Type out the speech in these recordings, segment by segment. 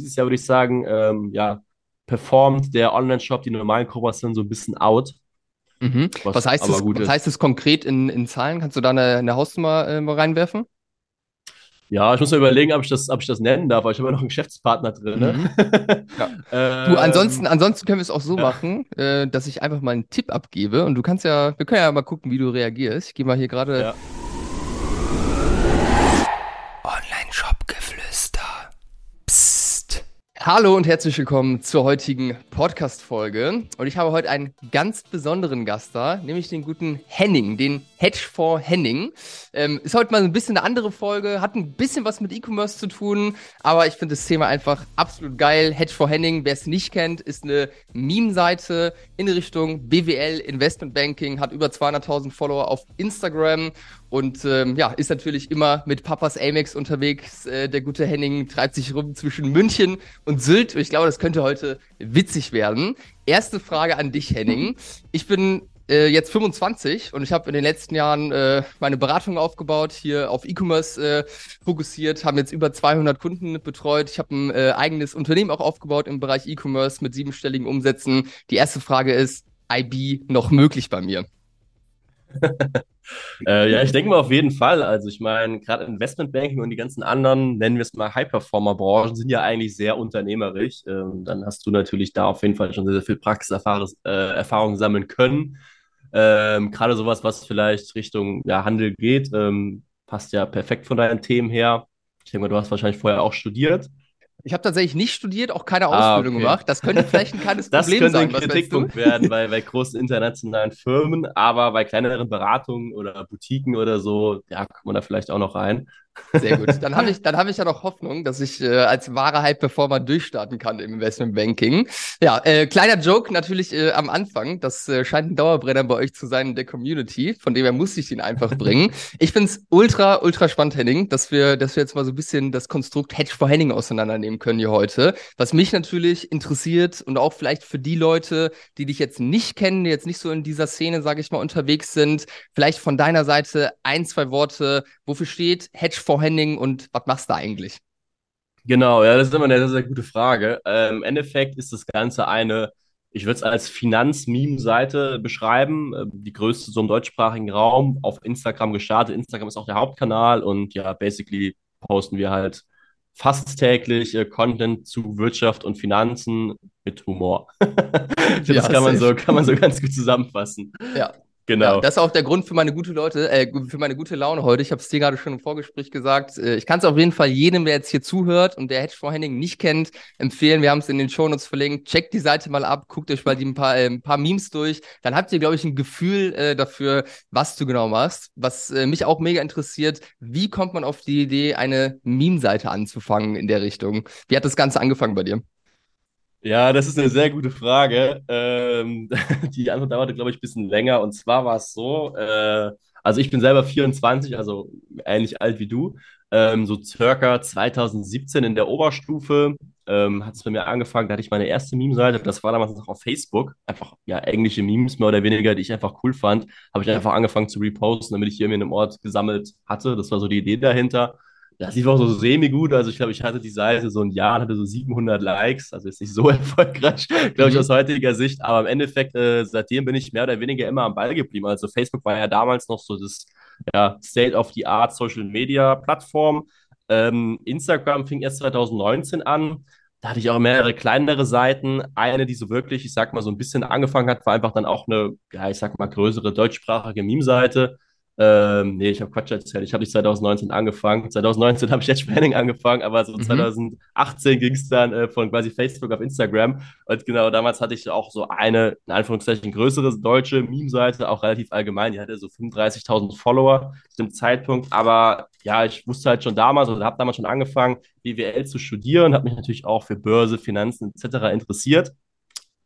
dieses Jahr würde ich sagen, ähm, ja, performt der Online-Shop die normalen Kooperationen so ein bisschen out. Mhm. Was, was, heißt das, was heißt das konkret in, in Zahlen? Kannst du da eine, eine Hausnummer äh, reinwerfen? Ja, ich muss mir überlegen, ob ich das, ob ich das nennen darf, weil ich habe ja noch einen Geschäftspartner drin. Ne? Mhm. Ja. du, ansonsten, ansonsten können wir es auch so ja. machen, äh, dass ich einfach mal einen Tipp abgebe und du kannst ja, wir können ja mal gucken, wie du reagierst. Ich gehe mal hier gerade ja. Hallo und herzlich willkommen zur heutigen Podcast-Folge. Und ich habe heute einen ganz besonderen Gast da, nämlich den guten Henning, den Hedgefonds Henning. Ähm, ist heute mal ein bisschen eine andere Folge, hat ein bisschen was mit E-Commerce zu tun, aber ich finde das Thema einfach absolut geil. Hedgefonds Henning, wer es nicht kennt, ist eine Meme-Seite in Richtung BWL, Investment Banking, hat über 200.000 Follower auf Instagram und ähm, ja, ist natürlich immer mit Papas Amex unterwegs. Äh, der gute Henning treibt sich rum zwischen München und Sylt. Und ich glaube, das könnte heute witzig werden. Erste Frage an dich, Henning. Ich bin äh, jetzt 25 und ich habe in den letzten Jahren äh, meine Beratung aufgebaut, hier auf E-Commerce äh, fokussiert, haben jetzt über 200 Kunden betreut. Ich habe ein äh, eigenes Unternehmen auch aufgebaut im Bereich E-Commerce mit siebenstelligen Umsätzen. Die erste Frage ist, IB noch möglich bei mir? äh, ja, ich denke mal auf jeden Fall. Also ich meine, gerade Investmentbanking und die ganzen anderen, nennen wir es mal High-Performer-Branchen, sind ja eigentlich sehr unternehmerisch. Ähm, dann hast du natürlich da auf jeden Fall schon sehr, sehr viel Praxiserfahrung äh, sammeln können. Ähm, gerade sowas, was vielleicht Richtung ja, Handel geht, ähm, passt ja perfekt von deinen Themen her. Ich denke mal, du hast wahrscheinlich vorher auch studiert. Ich habe tatsächlich nicht studiert, auch keine ah, Ausbildung okay. gemacht. Das könnte vielleicht ein kleines Problem sein. Das könnte ein Kritikpunkt werden bei, bei großen internationalen Firmen, aber bei kleineren Beratungen oder Boutiquen oder so, ja, kommt man da vielleicht auch noch rein. Sehr gut. Dann habe ich, hab ich ja noch Hoffnung, dass ich äh, als wahrer High-Performer durchstarten kann im Investment Banking. Ja, äh, kleiner Joke natürlich äh, am Anfang. Das äh, scheint ein Dauerbrenner bei euch zu sein in der Community. Von dem her muss ich ihn einfach bringen. Ich finde es ultra, ultra spannend, Henning, dass wir, dass wir jetzt mal so ein bisschen das Konstrukt Hedge for Henning auseinandernehmen können hier heute. Was mich natürlich interessiert und auch vielleicht für die Leute, die dich jetzt nicht kennen, die jetzt nicht so in dieser Szene, sage ich mal, unterwegs sind, vielleicht von deiner Seite ein, zwei Worte. Wofür steht Hedge for Henning und was machst du da eigentlich? Genau, ja, das ist immer eine sehr, sehr gute Frage. Ähm, Im Endeffekt ist das Ganze eine, ich würde es als Finanz-Meme-Seite beschreiben, äh, die größte so im deutschsprachigen Raum, auf Instagram gestartet. Instagram ist auch der Hauptkanal und ja, basically posten wir halt fast täglich äh, Content zu Wirtschaft und Finanzen mit Humor. das ja, kann man, so, kann man so ganz gut zusammenfassen. Ja, Genau. Ja, das ist auch der Grund für meine gute Leute, äh, für meine gute Laune heute. Ich habe es dir gerade schon im Vorgespräch gesagt. Äh, ich kann es auf jeden Fall jedem, der jetzt hier zuhört und der Hedgefonds Henning nicht kennt, empfehlen. Wir haben es in den Shownotes verlinkt. Checkt die Seite mal ab, guckt euch mal die ein paar, äh, ein paar Memes durch. Dann habt ihr, glaube ich, ein Gefühl äh, dafür, was du genau machst. Was äh, mich auch mega interessiert, wie kommt man auf die Idee, eine Meme-Seite anzufangen in der Richtung? Wie hat das Ganze angefangen bei dir? Ja, das ist eine sehr gute Frage. Ähm, die Antwort dauerte, glaube ich, ein bisschen länger. Und zwar war es so, äh, also ich bin selber 24, also ähnlich alt wie du. Ähm, so circa 2017 in der Oberstufe ähm, hat es bei mir angefangen, da hatte ich meine erste Meme-Seite, das war damals noch auf Facebook, einfach ja englische Memes mehr oder weniger, die ich einfach cool fand, habe ich einfach angefangen zu reposten, damit ich hier mir in einem Ort gesammelt hatte. Das war so die Idee dahinter. Das lief auch so semi-gut. Also ich glaube, ich hatte die Seite so ein Jahr und hatte so 700 Likes. Also ist nicht so erfolgreich, glaube ich, mhm. aus heutiger Sicht. Aber im Endeffekt, äh, seitdem bin ich mehr oder weniger immer am Ball geblieben. Also Facebook war ja damals noch so das ja, State-of-the-Art Social-Media-Plattform. Ähm, Instagram fing erst 2019 an. Da hatte ich auch mehrere kleinere Seiten. Eine, die so wirklich, ich sag mal, so ein bisschen angefangen hat, war einfach dann auch eine, ja, ich sag mal, größere deutschsprachige Meme-Seite ähm, nee, ich habe Quatsch erzählt. Ich habe nicht 2019 angefangen. 2019 habe ich jetzt Planning angefangen, aber so mhm. 2018 ging es dann äh, von quasi Facebook auf Instagram. Und genau damals hatte ich auch so eine, in Anführungszeichen, größere deutsche Meme-Seite, auch relativ allgemein. Die hatte so 35.000 Follower zu dem Zeitpunkt. Aber ja, ich wusste halt schon damals oder habe damals schon angefangen, BWL zu studieren, habe mich natürlich auch für Börse, Finanzen etc. interessiert.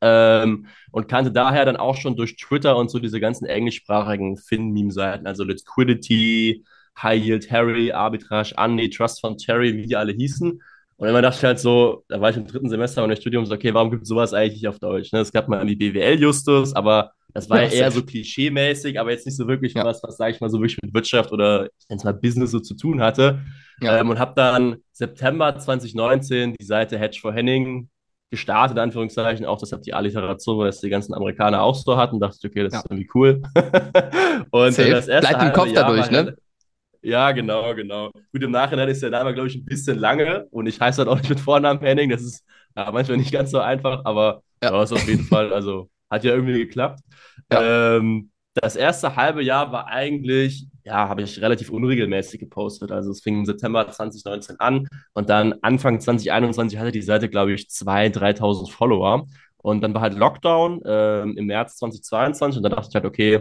Ähm, und kannte daher dann auch schon durch Twitter und so diese ganzen englischsprachigen Fin-Meme-Seiten, also Liquidity, High Yield Harry, Arbitrage, Andy, Trust von Terry, wie die alle hießen. Und immer dachte ich halt so, da war ich im dritten Semester meines Studiums, okay, warum gibt es sowas eigentlich nicht auf Deutsch? Ne? Es gab mal irgendwie BWL-Justus, aber das war ja, eher so klischee-mäßig, aber jetzt nicht so wirklich ja. was, was, sage ich mal, so wirklich mit Wirtschaft oder ich nenne es mal Business so zu tun hatte. Ja. Ähm, und habe dann September 2019 die Seite Hedge for Henning gestartet, in Anführungszeichen, auch das hat die Alliteration, weil das die ganzen Amerikaner auch so hatten. Dachte ich, okay, das ist irgendwie cool. und äh, das erste Bleibt im Kopf Jahr dadurch, ne? Ja, genau, genau. Gut, im Nachhinein ist der Name, glaube ich, ein bisschen lange und ich heiße halt auch nicht mit Vornamen Henning. Das ist ja, manchmal nicht ganz so einfach, aber ja. ja, ist auf jeden Fall, also hat ja irgendwie geklappt. Ja. Ähm, das erste halbe Jahr war eigentlich, ja, habe ich relativ unregelmäßig gepostet. Also es fing im September 2019 an und dann Anfang 2021 hatte die Seite, glaube ich, 2.000, 3.000 Follower. Und dann war halt Lockdown ähm, im März 2022 und dann dachte ich halt, okay,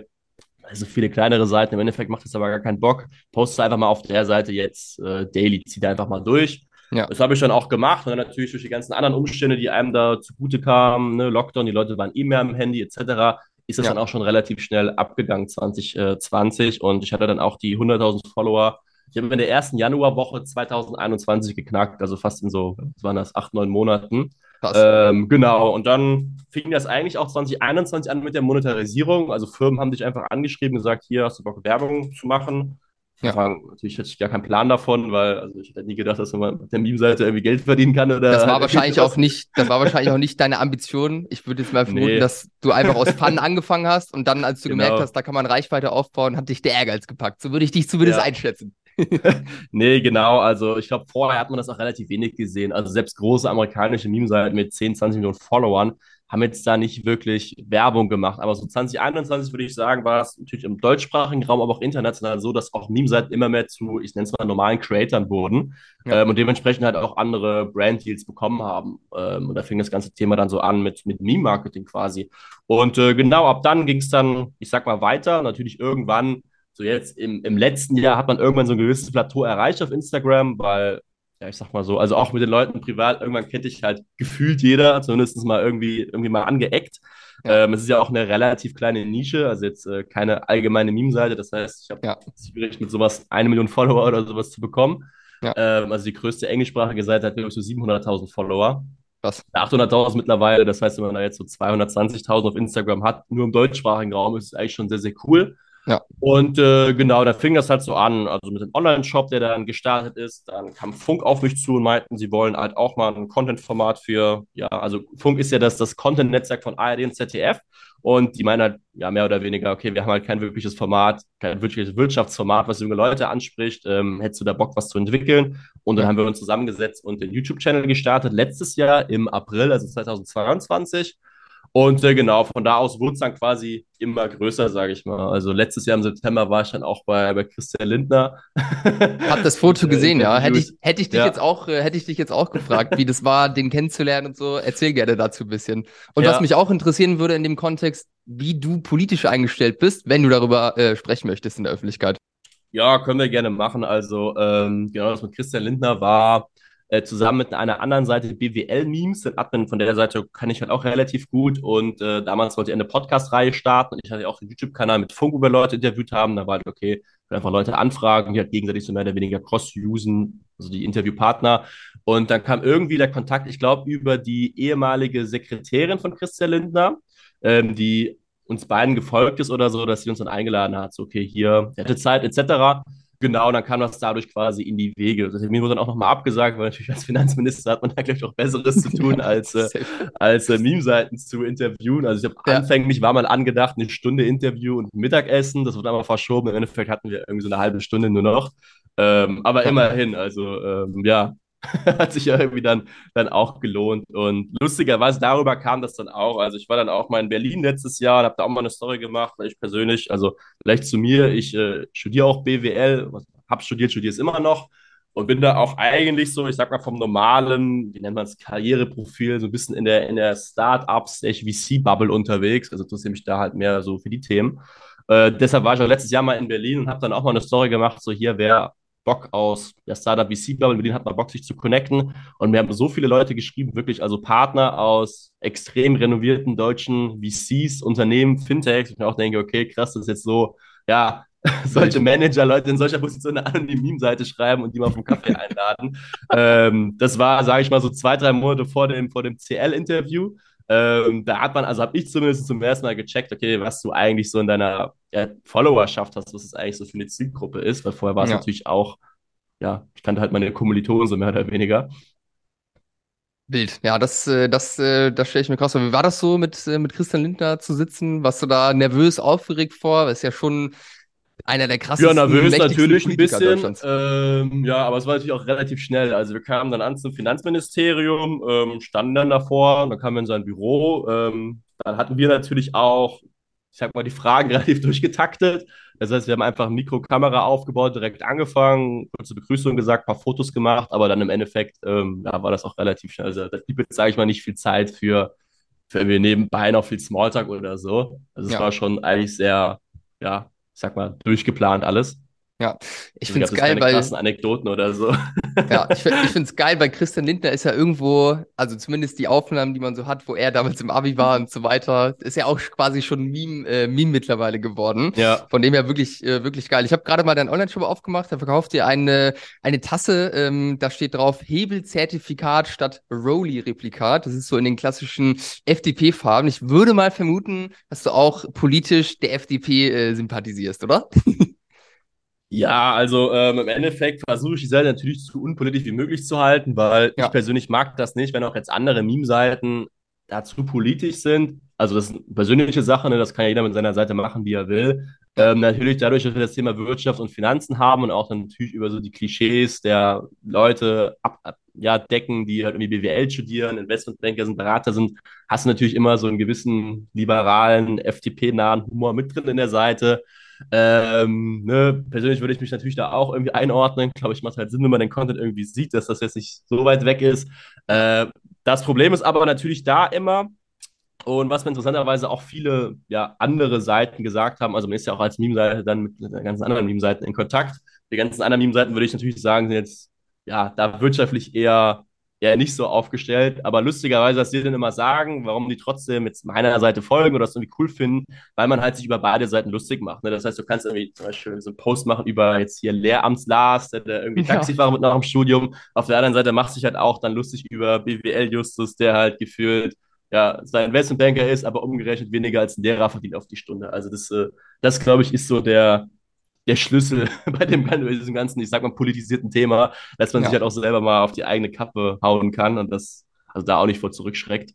also viele kleinere Seiten, im Endeffekt macht das aber gar keinen Bock. Poste einfach mal auf der Seite jetzt äh, daily, zieht einfach mal durch. Ja. Das habe ich dann auch gemacht und dann natürlich durch die ganzen anderen Umstände, die einem da zugute kamen, ne, Lockdown, die Leute waren eh mehr am Handy etc., ist das ja. dann auch schon relativ schnell abgegangen 2020 und ich hatte dann auch die 100.000 Follower. Ich habe in der ersten Januarwoche 2021 geknackt, also fast in so, was waren das, acht, neun Monaten. Ähm, genau, und dann fing das eigentlich auch 2021 an mit der Monetarisierung. Also Firmen haben dich einfach angeschrieben, gesagt, hier hast du Bock, Werbung zu machen. Ja. Fragen, natürlich hatte ich gar keinen Plan davon, weil also ich hätte nie gedacht, dass man mit der Meme-Seite irgendwie Geld verdienen kann. Oder das war wahrscheinlich auch nicht, das war wahrscheinlich auch nicht deine Ambition. Ich würde jetzt mal vermuten, nee. dass du einfach aus Fun angefangen hast und dann, als du genau. gemerkt hast, da kann man Reichweite aufbauen, hat dich der Ehrgeiz gepackt. So würde ich dich zumindest ja. einschätzen. nee, genau. Also ich glaube, vorher hat man das auch relativ wenig gesehen. Also selbst große amerikanische Meme-Seiten mit 10, 20 Millionen Followern haben jetzt da nicht wirklich Werbung gemacht. Aber so 2021 würde ich sagen, war es natürlich im deutschsprachigen Raum, aber auch international so, dass auch Meme-Seiten immer mehr zu, ich nenne es mal, normalen Creatoren wurden ja. ähm, und dementsprechend halt auch andere Brand-Deals bekommen haben. Ähm, und da fing das ganze Thema dann so an mit, mit Meme-Marketing quasi. Und äh, genau, ab dann ging es dann, ich sag mal, weiter. Natürlich irgendwann so jetzt im, im letzten Jahr hat man irgendwann so ein gewisses Plateau erreicht auf Instagram, weil ja, ich sag mal so, also auch mit den Leuten privat, irgendwann kennt dich halt gefühlt jeder, zumindest mal irgendwie, irgendwie mal angeeckt. Ja. Ähm, es ist ja auch eine relativ kleine Nische, also jetzt äh, keine allgemeine Meme-Seite. Das heißt, ich habe ja. schwierig mit sowas eine Million Follower oder sowas zu bekommen. Ja. Ähm, also die größte englischsprachige Seite hat, glaube ich, so 700.000 Follower. Was? 800.000 mittlerweile. Das heißt, wenn man da jetzt so 220.000 auf Instagram hat, nur im deutschsprachigen Raum, ist es eigentlich schon sehr, sehr cool. Ja. Und äh, genau, da fing das halt so an, also mit dem Online-Shop, der dann gestartet ist. Dann kam Funk auf mich zu und meinten, sie wollen halt auch mal ein Content-Format für, ja, also Funk ist ja das, das Content-Netzwerk von ARD und ZDF. Und die meinen halt, ja, mehr oder weniger, okay, wir haben halt kein wirkliches Format, kein wirkliches Wirtschaftsformat, was junge Leute anspricht. Ähm, hättest du da Bock, was zu entwickeln? Und dann haben wir uns zusammengesetzt und den YouTube-Channel gestartet, letztes Jahr im April, also 2022. Und äh, genau, von da aus wurde es dann quasi immer größer, sage ich mal. Also letztes Jahr im September war ich dann auch bei, bei Christian Lindner. Hab das Foto gesehen, ja. Hätte ich, hätte ich dich ja. jetzt auch, äh, hätte ich dich jetzt auch gefragt, wie das war, den kennenzulernen und so. Erzähl gerne dazu ein bisschen. Und ja. was mich auch interessieren würde in dem Kontext, wie du politisch eingestellt bist, wenn du darüber äh, sprechen möchtest in der Öffentlichkeit. Ja, können wir gerne machen. Also ähm, genau, das mit Christian Lindner war äh, zusammen mit einer anderen Seite BWL-Memes. Den Admin von der Seite kann ich halt auch relativ gut. Und äh, damals wollte ich eine Podcast-Reihe starten. Und ich hatte auch einen YouTube-Kanal mit Funk über Leute interviewt haben. Da war halt, okay, einfach Leute anfragen, die halt gegenseitig so mehr oder weniger cross-usen, also die Interviewpartner. Und dann kam irgendwie der Kontakt, ich glaube, über die ehemalige Sekretärin von Christian Lindner, ähm, die uns beiden gefolgt ist oder so, dass sie uns dann eingeladen hat, so, okay, hier, hätte Zeit, etc. Genau, dann kam das dadurch quasi in die Wege. Das mir wurde dann auch nochmal abgesagt, weil natürlich als Finanzminister hat man da gleich auch Besseres zu tun, als, äh, als äh, Meme-Seiten zu interviewen. Also ich habe ja. anfänglich war mal angedacht, eine Stunde Interview und Mittagessen. Das wurde aber verschoben. Im Endeffekt hatten wir irgendwie so eine halbe Stunde nur noch. Ähm, aber immerhin, also ähm, ja, hat sich ja irgendwie dann, dann auch gelohnt. Und lustigerweise darüber kam das dann auch. Also ich war dann auch mal in Berlin letztes Jahr und habe da auch mal eine Story gemacht, weil ich persönlich, also vielleicht zu mir, ich äh, studiere auch BWL, habe studiert, studiere es immer noch und bin da auch eigentlich so, ich sag mal, vom normalen, wie nennt man es, Karriereprofil, so ein bisschen in der, in der Start-up-VC-Bubble unterwegs. Also interessiere mich da halt mehr so für die Themen. Äh, deshalb war ich auch letztes Jahr mal in Berlin und habe dann auch mal eine Story gemacht, so hier, wer Bock aus der Startup VC Bubble, mit denen hat man Bock, sich zu connecten. Und wir haben so viele Leute geschrieben, wirklich, also Partner aus extrem renovierten deutschen VCs, Unternehmen, Fintechs. Ich mir auch denke, okay, krass, das ist jetzt so, ja, solche Manager Leute in solcher Position eine anonyme Meme-Seite schreiben und die mal einen Kaffee einladen. ähm, das war, sage ich mal, so zwei, drei Monate vor dem, vor dem CL-Interview. Ähm, da hat man, also habe ich zumindest zum ersten Mal gecheckt, okay, was du eigentlich so in deiner ja, Followerschaft hast, was es eigentlich so für eine Zielgruppe ist, weil vorher war es ja. natürlich auch, ja, ich kannte halt meine Kommilitonen so mehr oder weniger. Bild. Ja, das, äh, das, äh, das stelle ich mir krass vor. Wie war das so, mit, äh, mit Christian Lindner zu sitzen? Warst du da nervös, aufgeregt vor? Das ist ja schon einer der krassesten. Ja, nervös natürlich ein bisschen. Ähm, ja, aber es war natürlich auch relativ schnell. Also wir kamen dann an zum Finanzministerium, ähm, standen dann davor, dann kamen wir in sein Büro. Ähm, dann hatten wir natürlich auch, ich sag mal, die Fragen relativ durchgetaktet. Das heißt, wir haben einfach eine Mikrokamera aufgebaut, direkt angefangen, kurze Begrüßung gesagt, paar Fotos gemacht, aber dann im Endeffekt ähm, ja, war das auch relativ schnell. Also da blieb jetzt, sage ich mal, nicht viel Zeit für, für wir nebenbei noch viel Smalltalk oder so. Also es ja. war schon eigentlich sehr, ja, sag mal, durchgeplant alles. Ja, ich finde es geil, weil. krassen Anekdoten oder so. Ja, ich, ich finde es geil, weil Christian Lindner ist ja irgendwo, also zumindest die Aufnahmen, die man so hat, wo er damals im Abi war und so weiter, ist ja auch quasi schon Meme, äh, Meme mittlerweile geworden. Ja. Von dem her wirklich, äh, wirklich geil. Ich habe gerade mal deinen Online-Shop aufgemacht, da verkauft ihr eine, eine Tasse, ähm, da steht drauf Hebelzertifikat statt Rowley-Replikat. Das ist so in den klassischen FDP-Farben. Ich würde mal vermuten, dass du auch politisch der FDP äh, sympathisierst, oder? Ja, also ähm, im Endeffekt versuche ich die Seite natürlich so unpolitisch wie möglich zu halten, weil ja. ich persönlich mag das nicht, wenn auch jetzt andere Meme-Seiten dazu politisch sind. Also das ist eine persönliche Sache, ne? das kann ja jeder mit seiner Seite machen, wie er will. Ähm, natürlich dadurch, dass wir das Thema Wirtschaft und Finanzen haben und auch dann natürlich über so die Klischees der Leute ab, ab, ja, decken, die halt irgendwie BWL studieren, Investmentbanker sind, Berater sind, hast du natürlich immer so einen gewissen liberalen, FDP-nahen Humor mit drin in der Seite. Ähm, ne, persönlich würde ich mich natürlich da auch irgendwie einordnen. Glaube ich, macht halt Sinn, wenn man den Content irgendwie sieht, dass das jetzt nicht so weit weg ist. Äh, das Problem ist aber natürlich da immer, und was mir interessanterweise auch viele ja, andere Seiten gesagt haben, also man ist ja auch als Meme-Seite dann mit den ganzen anderen Meme-Seiten in Kontakt. Die ganzen anderen Meme-Seiten würde ich natürlich sagen, sind jetzt ja da wirtschaftlich eher ja nicht so aufgestellt. Aber lustigerweise, dass sie dann immer sagen, warum die trotzdem jetzt meiner Seite folgen oder das irgendwie cool finden, weil man halt sich über beide Seiten lustig macht. Ne? Das heißt, du kannst irgendwie zum Beispiel so einen Post machen über jetzt hier Lehramts-Lars, der, irgendwie Taxifahrer ja. mit nach dem Studium. Auf der anderen Seite machst du dich halt auch dann lustig über BWL-Justus, der halt gefühlt ja, sein Investmentbanker ist, aber umgerechnet weniger als ein Lehrer verdient auf die Stunde. Also das, äh, das glaube ich, ist so der, der Schlüssel bei dem diesem ganzen, ich sag mal, politisierten Thema, dass man ja. sich halt auch selber mal auf die eigene Kappe hauen kann und das also da auch nicht vor zurückschreckt.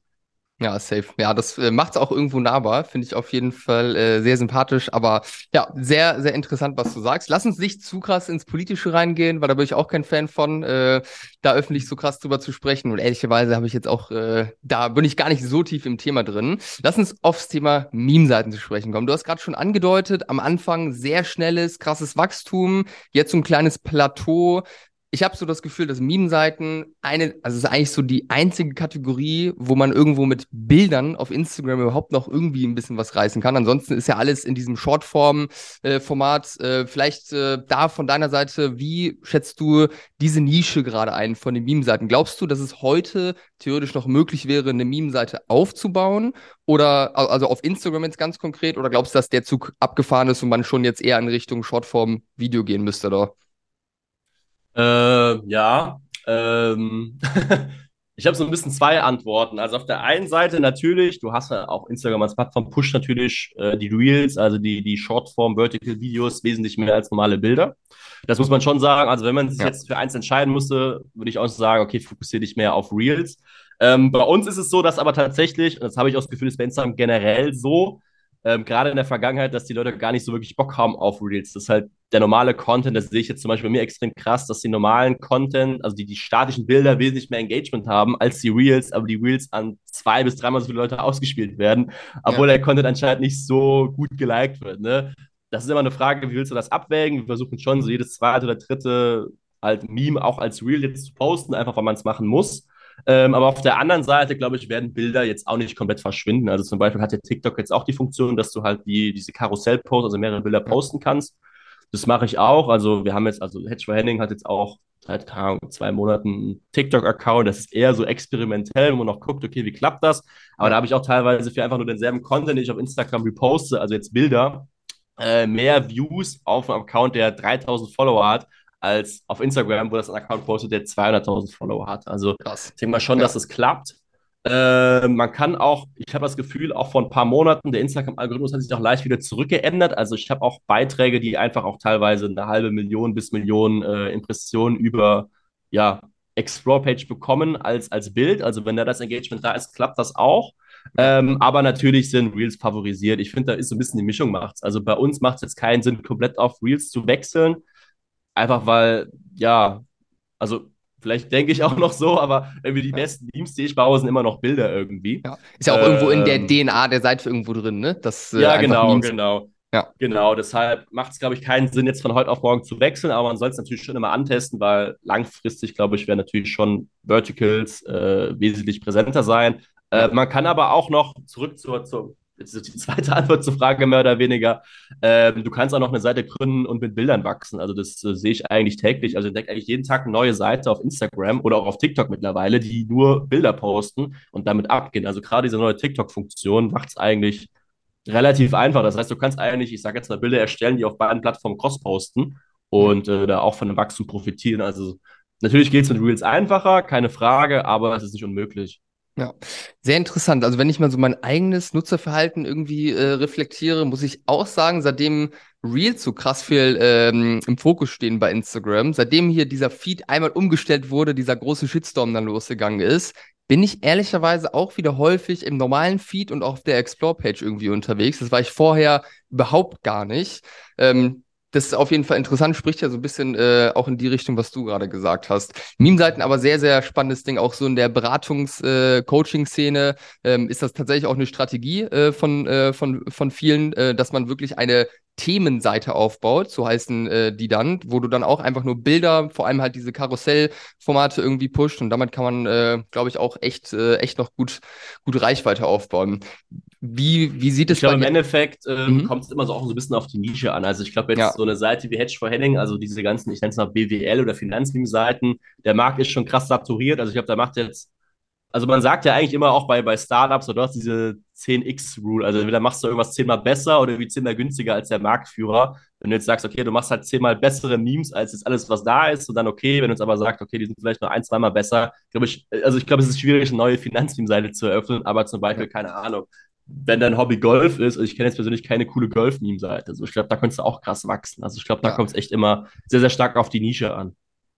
Ja, safe. Ja, das äh, macht es auch irgendwo nahbar. Finde ich auf jeden Fall äh, sehr sympathisch. Aber ja, sehr, sehr interessant, was du sagst. Lass uns nicht zu krass ins Politische reingehen, weil da bin ich auch kein Fan von, äh, da öffentlich so krass drüber zu sprechen. Und ehrlicherweise habe ich jetzt auch, äh, da bin ich gar nicht so tief im Thema drin. Lass uns aufs Thema Meme-Seiten zu sprechen kommen. Du hast gerade schon angedeutet, am Anfang sehr schnelles, krasses Wachstum, jetzt so ein kleines Plateau ich habe so das Gefühl, dass Meme-Seiten eine, also es ist eigentlich so die einzige Kategorie, wo man irgendwo mit Bildern auf Instagram überhaupt noch irgendwie ein bisschen was reißen kann. Ansonsten ist ja alles in diesem Shortform-Format. Äh, äh, vielleicht äh, da von deiner Seite, wie schätzt du diese Nische gerade ein von den Meme-Seiten? Glaubst du, dass es heute theoretisch noch möglich wäre, eine Meme-Seite aufzubauen? Oder also auf Instagram jetzt ganz konkret? Oder glaubst du, dass der Zug abgefahren ist und man schon jetzt eher in Richtung Shortform-Video gehen müsste da? Äh, ja, ähm, ich habe so ein bisschen zwei Antworten. Also auf der einen Seite natürlich, du hast ja auch Instagram als Plattform, pusht natürlich äh, die Reels, also die, die Shortform Vertical Videos wesentlich mehr als normale Bilder. Das muss man schon sagen. Also wenn man sich ja. jetzt für eins entscheiden musste, würde ich auch sagen, okay, fokussiere dich mehr auf Reels. Ähm, bei uns ist es so, dass aber tatsächlich, und das habe ich auch das Gefühl, ist bei Instagram generell so, ähm, gerade in der Vergangenheit, dass die Leute gar nicht so wirklich Bock haben auf Reels. Das ist halt der normale Content, das sehe ich jetzt zum Beispiel bei mir extrem krass, dass die normalen Content, also die, die statischen Bilder wesentlich mehr Engagement haben als die Reels, aber die Reels an zwei bis dreimal so viele Leute ausgespielt werden, obwohl ja. der Content anscheinend nicht so gut geliked wird. Ne? Das ist immer eine Frage, wie willst du das abwägen? Wir versuchen schon so jedes zweite oder dritte halt Meme auch als Reel jetzt zu posten, einfach weil man es machen muss. Ähm, aber auf der anderen Seite, glaube ich, werden Bilder jetzt auch nicht komplett verschwinden. Also zum Beispiel hat der TikTok jetzt auch die Funktion, dass du halt die, diese Karussell-Posts, also mehrere Bilder posten kannst. Das mache ich auch. Also wir haben jetzt, also Hedge for Henning hat jetzt auch seit zwei Monaten einen TikTok-Account. Das ist eher so experimentell, wo man noch guckt, okay, wie klappt das? Aber da habe ich auch teilweise für einfach nur denselben Content, den ich auf Instagram reposte, also jetzt Bilder, äh, mehr Views auf einem Account, der 3000 Follower hat, als auf Instagram, wo das ein Account postet, der 200.000 Follower hat. Also Krass. ich denke mal schon, ja. dass es klappt. Äh, man kann auch, ich habe das Gefühl, auch vor ein paar Monaten, der Instagram-Algorithmus hat sich auch leicht wieder zurückgeändert. Also ich habe auch Beiträge, die einfach auch teilweise eine halbe Million bis Millionen äh, Impressionen über ja, Explore-Page bekommen als, als Bild. Also wenn da das Engagement da ist, klappt das auch. Ähm, aber natürlich sind Reels favorisiert. Ich finde, da ist so ein bisschen die Mischung macht's. Also bei uns macht es jetzt keinen Sinn, komplett auf Reels zu wechseln. Einfach weil, ja, also vielleicht denke ich auch noch so, aber irgendwie die ja. besten Memes, die ich baue, sind immer noch Bilder irgendwie. Ja. Ist ja auch ähm, irgendwo in der ähm, DNA der Seite irgendwo drin, ne? Das, äh, ja, genau, Memes genau. Ja. Genau, deshalb macht es, glaube ich, keinen Sinn, jetzt von heute auf morgen zu wechseln, aber man soll es natürlich schon immer antesten, weil langfristig, glaube ich, werden natürlich schon Verticals äh, wesentlich präsenter sein. Äh, man kann aber auch noch zurück zur, zur jetzt ist die zweite Antwort zur Frage mehr oder weniger. Ähm, du kannst auch noch eine Seite gründen und mit Bildern wachsen. Also das äh, sehe ich eigentlich täglich. Also ich entdecke eigentlich jeden Tag eine neue Seite auf Instagram oder auch auf TikTok mittlerweile, die nur Bilder posten und damit abgehen. Also gerade diese neue TikTok-Funktion macht es eigentlich relativ einfach. Das heißt, du kannst eigentlich, ich sage jetzt mal, Bilder erstellen, die auf beiden Plattformen cross posten und äh, da auch von dem Wachstum profitieren. Also natürlich geht es mit Reels einfacher, keine Frage, aber es ist nicht unmöglich. Ja, sehr interessant. Also wenn ich mal so mein eigenes Nutzerverhalten irgendwie äh, reflektiere, muss ich auch sagen, seitdem Reels so krass viel ähm, im Fokus stehen bei Instagram, seitdem hier dieser Feed einmal umgestellt wurde, dieser große Shitstorm dann losgegangen ist, bin ich ehrlicherweise auch wieder häufig im normalen Feed und auch auf der Explore-Page irgendwie unterwegs. Das war ich vorher überhaupt gar nicht. Ähm, das ist auf jeden Fall interessant, spricht ja so ein bisschen äh, auch in die Richtung, was du gerade gesagt hast. Meme-Seiten aber sehr, sehr spannendes Ding. Auch so in der Beratungs-Coaching-Szene äh, ähm, ist das tatsächlich auch eine Strategie äh, von, äh, von, von vielen, äh, dass man wirklich eine Themenseite aufbaut, so heißen äh, die dann, wo du dann auch einfach nur Bilder, vor allem halt diese Karussellformate irgendwie pusht und damit kann man, äh, glaube ich, auch echt, äh, echt noch gut, gut Reichweite aufbauen. Wie, wie sieht es ich glaube, im Endeffekt ähm, mhm. kommt es immer so auch so ein bisschen auf die Nische an. Also ich glaube, jetzt ja. so eine Seite wie Hedge for Henning, also diese ganzen, ich nenne es mal BWL oder Finanzmeme-Seiten, der Markt ist schon krass saturiert. Also ich glaube, da macht jetzt also man sagt ja eigentlich immer auch bei, bei Startups, so, du hast diese 10x-Rule, also entweder machst du irgendwas zehnmal besser oder wie zehnmal günstiger als der Marktführer. Wenn du jetzt sagst, okay, du machst halt zehnmal bessere Memes als jetzt alles, was da ist, und dann okay, wenn du jetzt aber sagst, okay, die sind vielleicht nur ein, zweimal besser, glaube ich, also ich glaube, es ist schwierig, eine neue Finanzmeme-Seite zu eröffnen, aber zum Beispiel, keine Ahnung, wenn dein Hobby Golf ist, also ich kenne jetzt persönlich keine coole Golf-Meme-Seite, also ich glaube, da könntest du auch krass wachsen. Also ich glaube, da ja. kommt es echt immer sehr, sehr stark auf die Nische an.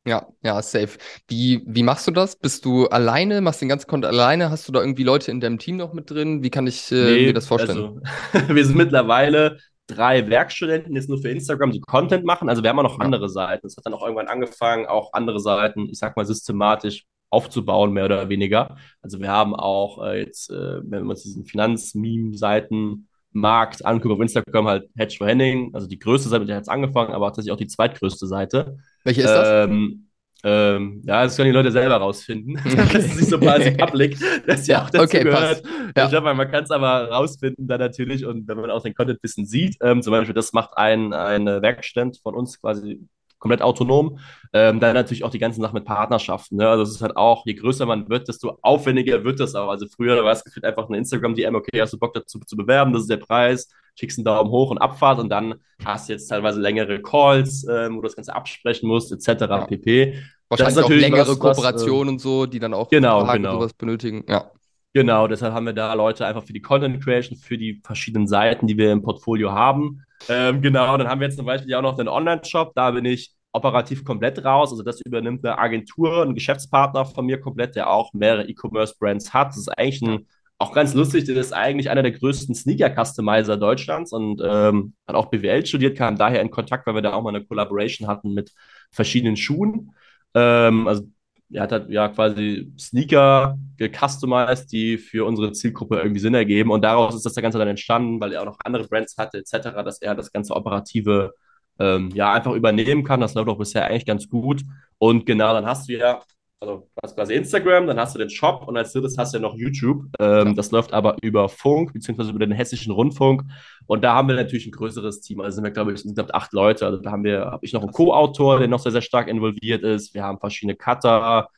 Ja, ja, safe. Wie, wie machst du das? Bist du alleine? Machst du den ganzen Content alleine? Hast du da irgendwie Leute in deinem Team noch mit drin? Wie kann ich äh, nee, mir das vorstellen? Also, wir sind mittlerweile drei Werkstudenten, die jetzt nur für Instagram die Content machen. Also wir haben auch noch andere Seiten. Es hat dann auch irgendwann angefangen, auch andere Seiten, ich sag mal, systematisch aufzubauen, mehr oder weniger. Also wir haben auch äh, jetzt, äh, wenn wir uns diesen Finanzmeme-Seiten Markt angucken auf Instagram halt Hedge for Henning, also die größte Seite, mit der hat es angefangen, aber tatsächlich auch die zweitgrößte Seite. Welche ist das? Ähm, ähm, ja, das können die Leute selber rausfinden. Okay. das ist nicht so quasi public, das ja auch dazu okay, gehört. Ja. Ich glaube, man kann es aber rausfinden dann natürlich und wenn man auch den Content ein bisschen sieht, ähm, zum Beispiel, das macht ein, ein Werkstand von uns quasi komplett autonom. Ähm, dann natürlich auch die ganzen Sachen mit Partnerschaften. Ne? Also es ist halt auch, je größer man wird, desto aufwendiger wird das auch. Also früher war es gefühlt einfach eine Instagram-DM, okay, hast du Bock dazu zu bewerben, das ist der Preis, schickst einen Daumen hoch und Abfahrt und dann hast du jetzt teilweise längere Calls, ähm, wo du das Ganze absprechen musst, etc. Ja. pp. Wahrscheinlich auch längere was, Kooperationen äh, und so, die dann auch genau, genau. sowas benötigen. Ja. Genau, deshalb haben wir da Leute einfach für die Content Creation, für die verschiedenen Seiten, die wir im Portfolio haben. Ähm, genau, dann haben wir jetzt zum Beispiel auch noch einen Online-Shop. Da bin ich operativ komplett raus. Also das übernimmt eine Agentur, ein Geschäftspartner von mir komplett, der auch mehrere E-Commerce-Brands hat. Das ist eigentlich ein, auch ganz lustig, der ist eigentlich einer der größten Sneaker-Customizer Deutschlands und ähm, hat auch BWL studiert, kam daher in Kontakt, weil wir da auch mal eine Collaboration hatten mit verschiedenen Schuhen. Ähm, also er hat halt ja quasi Sneaker gecustomized, die für unsere Zielgruppe irgendwie Sinn ergeben. Und daraus ist das Ganze dann entstanden, weil er auch noch andere Brands hatte, etc., dass er das ganze operative ähm, ja, einfach übernehmen kann. Das läuft auch bisher eigentlich ganz gut. Und genau, dann hast du ja, also du hast quasi Instagram, dann hast du den Shop und als drittes hast du ja noch YouTube. Ähm, ja. Das läuft aber über Funk, beziehungsweise über den hessischen Rundfunk. Und da haben wir natürlich ein größeres Team. Also sind wir, glaube ich, insgesamt acht Leute. Also da haben wir, habe ich noch einen Co-Autor, der noch sehr, sehr stark involviert ist. Wir haben verschiedene Cutter,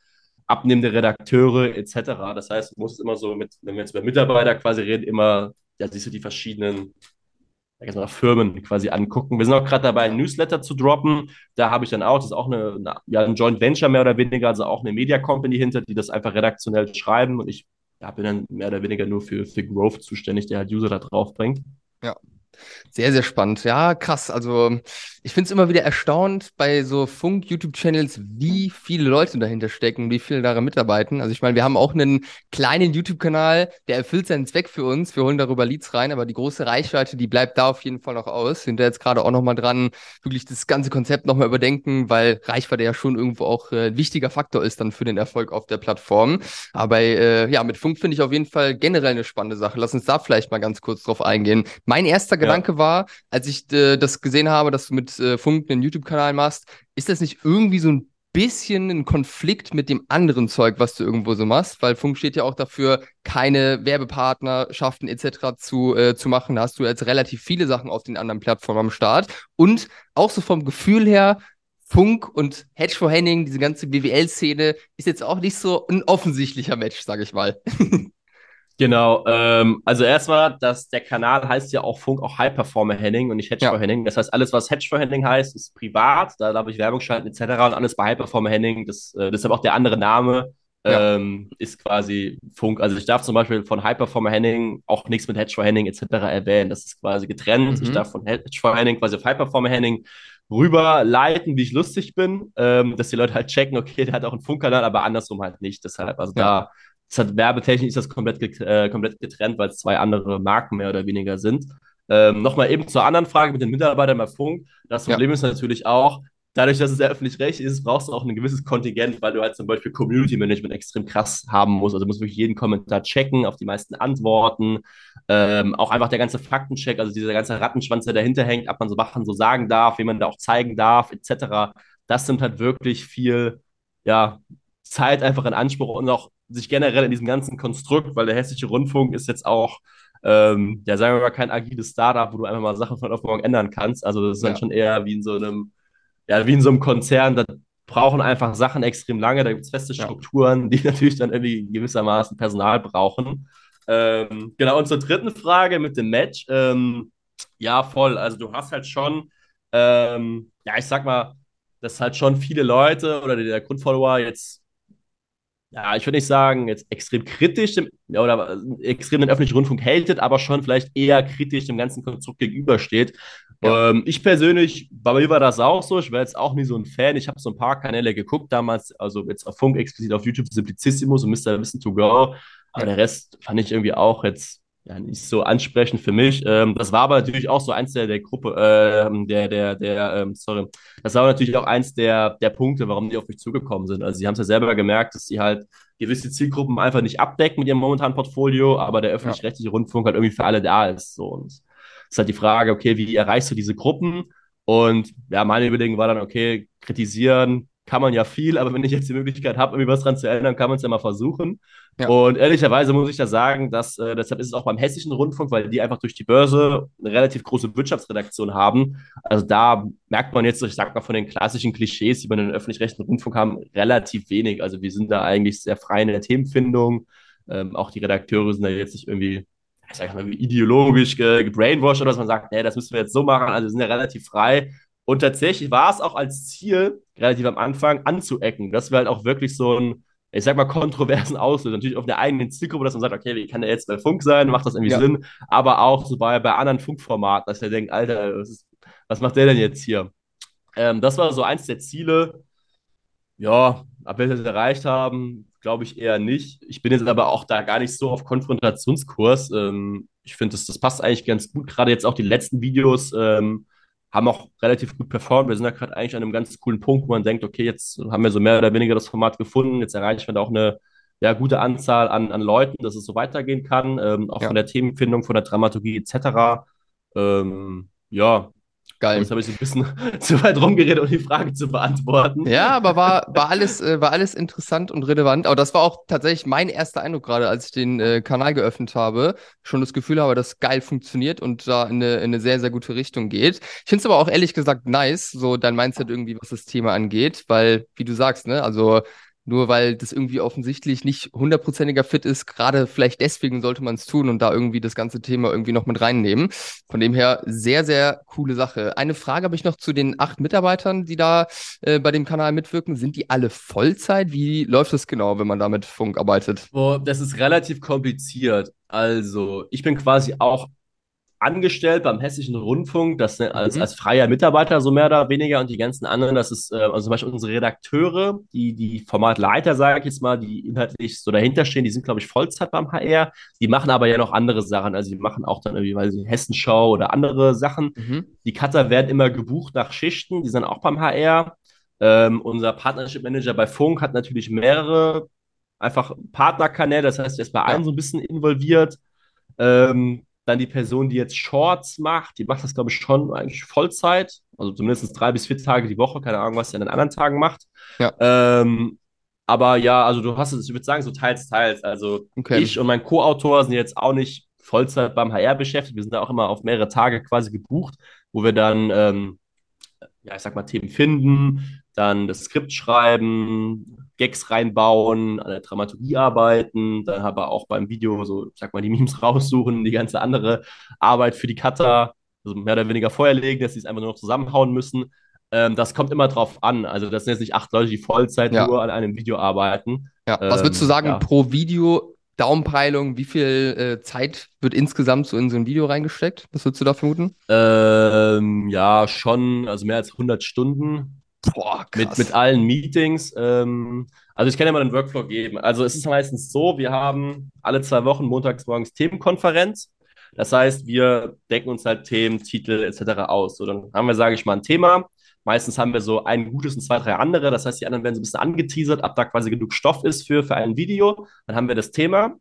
abnehmende Redakteure etc. Das heißt, du musst immer so mit, wenn wir jetzt über Mitarbeiter quasi reden, immer, ja, siehst du die verschiedenen mal, Firmen quasi angucken. Wir sind auch gerade dabei, ein Newsletter zu droppen. Da habe ich dann auch, das ist auch eine, eine, ja, ein Joint Venture mehr oder weniger, also auch eine Media Company hinter, die das einfach redaktionell schreiben und ich ja, bin dann mehr oder weniger nur für, für Growth zuständig, der halt User da drauf bringt. Ja, sehr, sehr spannend. Ja, krass. Also ich finde es immer wieder erstaunt bei so Funk-YouTube-Channels, wie viele Leute dahinter stecken, wie viele daran mitarbeiten. Also ich meine, wir haben auch einen kleinen YouTube-Kanal, der erfüllt seinen Zweck für uns. Wir holen darüber Leads rein, aber die große Reichweite, die bleibt da auf jeden Fall noch aus. Sind da jetzt gerade auch nochmal dran, wirklich das ganze Konzept nochmal überdenken, weil Reichweite ja schon irgendwo auch äh, wichtiger Faktor ist dann für den Erfolg auf der Plattform. Aber äh, ja, mit Funk finde ich auf jeden Fall generell eine spannende Sache. Lass uns da vielleicht mal ganz kurz drauf eingehen. Mein erster ja. Gedanke war, als ich äh, das gesehen habe, dass du mit äh, Funk einen YouTube-Kanal machst, ist das nicht irgendwie so ein bisschen ein Konflikt mit dem anderen Zeug, was du irgendwo so machst? Weil Funk steht ja auch dafür, keine Werbepartnerschaften etc. zu, äh, zu machen. Da hast du jetzt relativ viele Sachen auf den anderen Plattformen am Start. Und auch so vom Gefühl her, Funk und Hedge for Henning, diese ganze BWL-Szene, ist jetzt auch nicht so ein offensichtlicher Match, sag ich mal. Genau, ähm, also erstmal, dass der Kanal heißt ja auch Funk, auch High Performer Henning und nicht Hedge ja. for Henning. Das heißt, alles, was Hedge for Henning heißt, ist privat, da darf ich Werbung schalten etc. Und alles bei High Performer Henning, das, äh, deshalb auch der andere Name, ja. ähm, ist quasi Funk. Also ich darf zum Beispiel von High Performer Henning auch nichts mit Hedge for Henning etc. erwähnen. Das ist quasi getrennt. Mhm. Ich darf von Hedge for Henning quasi auf High Performer Henning rüberleiten, wie ich lustig bin, ähm, dass die Leute halt checken, okay, der hat auch einen Funkkanal, aber andersrum halt nicht. Deshalb, also ja. da es hat werbetechnisch ist das komplett, äh, komplett getrennt, weil es zwei andere Marken mehr oder weniger sind. Ähm, Nochmal eben zur anderen Frage mit den Mitarbeitern bei Funk. Das Problem ja. ist natürlich auch, dadurch, dass es ja öffentlich-rechtlich ist, brauchst du auch ein gewisses Kontingent, weil du halt zum Beispiel Community Management extrem krass haben musst. Also du musst wirklich jeden Kommentar checken, auf die meisten antworten. Ähm, auch einfach der ganze Faktencheck, also dieser ganze Rattenschwanz, der dahinter hängt, ob man so Sachen so sagen darf, wie man da auch zeigen darf, etc. Das nimmt halt wirklich viel, ja, Zeit einfach in Anspruch und auch sich generell in diesem ganzen Konstrukt, weil der Hessische Rundfunk ist jetzt auch, ähm, ja, sagen wir mal, kein agiles Startup, wo du einfach mal Sachen von auf morgen ändern kannst. Also das ist ja. dann schon eher wie in so einem, ja, wie in so einem Konzern, da brauchen einfach Sachen extrem lange, da gibt es feste Strukturen, die natürlich dann irgendwie gewissermaßen Personal brauchen. Ähm, genau, und zur dritten Frage mit dem Match. Ähm, ja, voll. Also du hast halt schon, ähm, ja, ich sag mal, dass halt schon viele Leute oder der Grundfollower jetzt ja, ich würde nicht sagen, jetzt extrem kritisch dem, oder extrem den öffentlichen Rundfunk hatet, aber schon vielleicht eher kritisch dem ganzen Konstrukt gegenübersteht. Ja. Ähm, ich persönlich, bei mir war das auch so, ich war jetzt auch nie so ein Fan. Ich habe so ein paar Kanäle geguckt damals, also jetzt auf Funk explizit auf YouTube Simplicissimus und Mr. Wissen to Go. Aber ja. der Rest fand ich irgendwie auch jetzt ja, nicht so ansprechend für mich. Ähm, das war aber natürlich auch so eins der, der Gruppe, äh, der, der, der, ähm, sorry, das war natürlich auch eins der, der Punkte, warum die auf mich zugekommen sind. Also sie haben es ja selber gemerkt, dass sie halt gewisse Zielgruppen einfach nicht abdecken mit ihrem momentanen Portfolio, aber der öffentlich-rechtliche. Rundfunk halt irgendwie für alle da ist. So. Und es ist halt die Frage, okay, wie erreichst du diese Gruppen? Und ja, meine Überlegung war dann, okay, kritisieren, kann man ja viel, aber wenn ich jetzt die Möglichkeit habe, irgendwie was dran zu ändern, kann man es ja mal versuchen. Ja. Und ehrlicherweise muss ich da sagen, dass äh, deshalb ist es auch beim Hessischen Rundfunk, weil die einfach durch die Börse eine relativ große Wirtschaftsredaktion haben. Also da merkt man jetzt, ich sag mal, von den klassischen Klischees, die man in den öffentlich-rechtlichen Rundfunk haben, relativ wenig. Also wir sind da eigentlich sehr frei in der Themenfindung. Ähm, auch die Redakteure sind da jetzt nicht irgendwie ich sag mal, ideologisch gebrainwashed oder dass man sagt, nee, das müssen wir jetzt so machen. Also wir sind ja relativ frei und tatsächlich war es auch als Ziel, relativ am Anfang, anzuecken, dass wir halt auch wirklich so ein, ich sag mal, kontroversen auslösen. Natürlich auf der eigenen Zielgruppe, dass man sagt, okay, wie kann der jetzt bei Funk sein? Macht das irgendwie ja. Sinn? Aber auch so bei, bei anderen Funkformaten, dass der denkt, Alter, was, ist, was macht der denn jetzt hier? Ähm, das war so eins der Ziele. Ja, ob wir das erreicht haben, glaube ich eher nicht. Ich bin jetzt aber auch da gar nicht so auf Konfrontationskurs. Ähm, ich finde, das, das passt eigentlich ganz gut. Gerade jetzt auch die letzten Videos. Ähm, haben auch relativ gut performt. Wir sind ja gerade eigentlich an einem ganz coolen Punkt, wo man denkt, okay, jetzt haben wir so mehr oder weniger das Format gefunden, jetzt erreichen wir da auch eine ja, gute Anzahl an, an Leuten, dass es so weitergehen kann, ähm, auch ja. von der Themenfindung, von der Dramaturgie etc. Ähm, ja, Geil. Jetzt habe ich ein bisschen zu weit rumgeredet, um die Frage zu beantworten. Ja, aber war, war, alles, äh, war alles interessant und relevant. Aber das war auch tatsächlich mein erster Eindruck gerade, als ich den äh, Kanal geöffnet habe. Schon das Gefühl habe, dass geil funktioniert und da in eine, in eine sehr, sehr gute Richtung geht. Ich finde es aber auch ehrlich gesagt nice, so dein Mindset irgendwie, was das Thema angeht, weil, wie du sagst, ne, also nur weil das irgendwie offensichtlich nicht hundertprozentiger Fit ist. Gerade vielleicht deswegen sollte man es tun und da irgendwie das ganze Thema irgendwie noch mit reinnehmen. Von dem her sehr, sehr coole Sache. Eine Frage habe ich noch zu den acht Mitarbeitern, die da äh, bei dem Kanal mitwirken. Sind die alle Vollzeit? Wie läuft das genau, wenn man da mit Funk arbeitet? Oh, das ist relativ kompliziert. Also, ich bin quasi auch angestellt beim Hessischen Rundfunk, das ne, als, mhm. als freier Mitarbeiter so mehr oder weniger und die ganzen anderen, das ist äh, also zum Beispiel unsere Redakteure, die, die Formatleiter, sage ich jetzt mal, die inhaltlich so dahinter stehen, die sind, glaube ich, Vollzeit beim HR, die machen aber ja noch andere Sachen, also die machen auch dann irgendwie, weiß ich, Hessenschau oder andere Sachen. Mhm. Die Cutter werden immer gebucht nach Schichten, die sind auch beim HR. Ähm, unser Partnership Manager bei Funk hat natürlich mehrere einfach Partnerkanäle, das heißt, er ist bei allen so ein bisschen involviert. Ähm, dann die Person, die jetzt Shorts macht, die macht das, glaube ich, schon eigentlich Vollzeit. Also zumindest drei bis vier Tage die Woche, keine Ahnung, was sie an den anderen Tagen macht. Ja. Ähm, aber ja, also du hast es, ich würde sagen, so teils, teils. Also okay. ich und mein Co-Autor sind jetzt auch nicht Vollzeit beim HR beschäftigt. Wir sind da auch immer auf mehrere Tage quasi gebucht, wo wir dann, ähm, ja, ich sag mal, Themen finden, dann das Skript schreiben, Gags reinbauen, an der Dramaturgie arbeiten, dann aber auch beim Video so, sag mal, die Memes raussuchen, die ganze andere Arbeit für die Cutter, also mehr oder weniger vorher legen, dass sie es einfach nur noch zusammenhauen müssen. Ähm, das kommt immer drauf an. Also das sind jetzt nicht acht Leute, die Vollzeit ja. nur an einem Video arbeiten. Ja. Was würdest du ähm, sagen, ja. pro Video Daumenpeilung, wie viel äh, Zeit wird insgesamt so in so ein Video reingesteckt? Was würdest du da vermuten? Ähm, ja, schon, also mehr als 100 Stunden. Boah, mit, mit allen Meetings. Ähm, also ich kann ja mal einen Workflow geben. Also es ist meistens so, wir haben alle zwei Wochen montags morgens Themenkonferenz. Das heißt, wir decken uns halt Themen, Titel etc. aus. So, dann haben wir, sage ich mal, ein Thema. Meistens haben wir so ein gutes und zwei, drei andere. Das heißt, die anderen werden so ein bisschen angeteasert, ab da quasi genug Stoff ist für, für ein Video. Dann haben wir das Thema.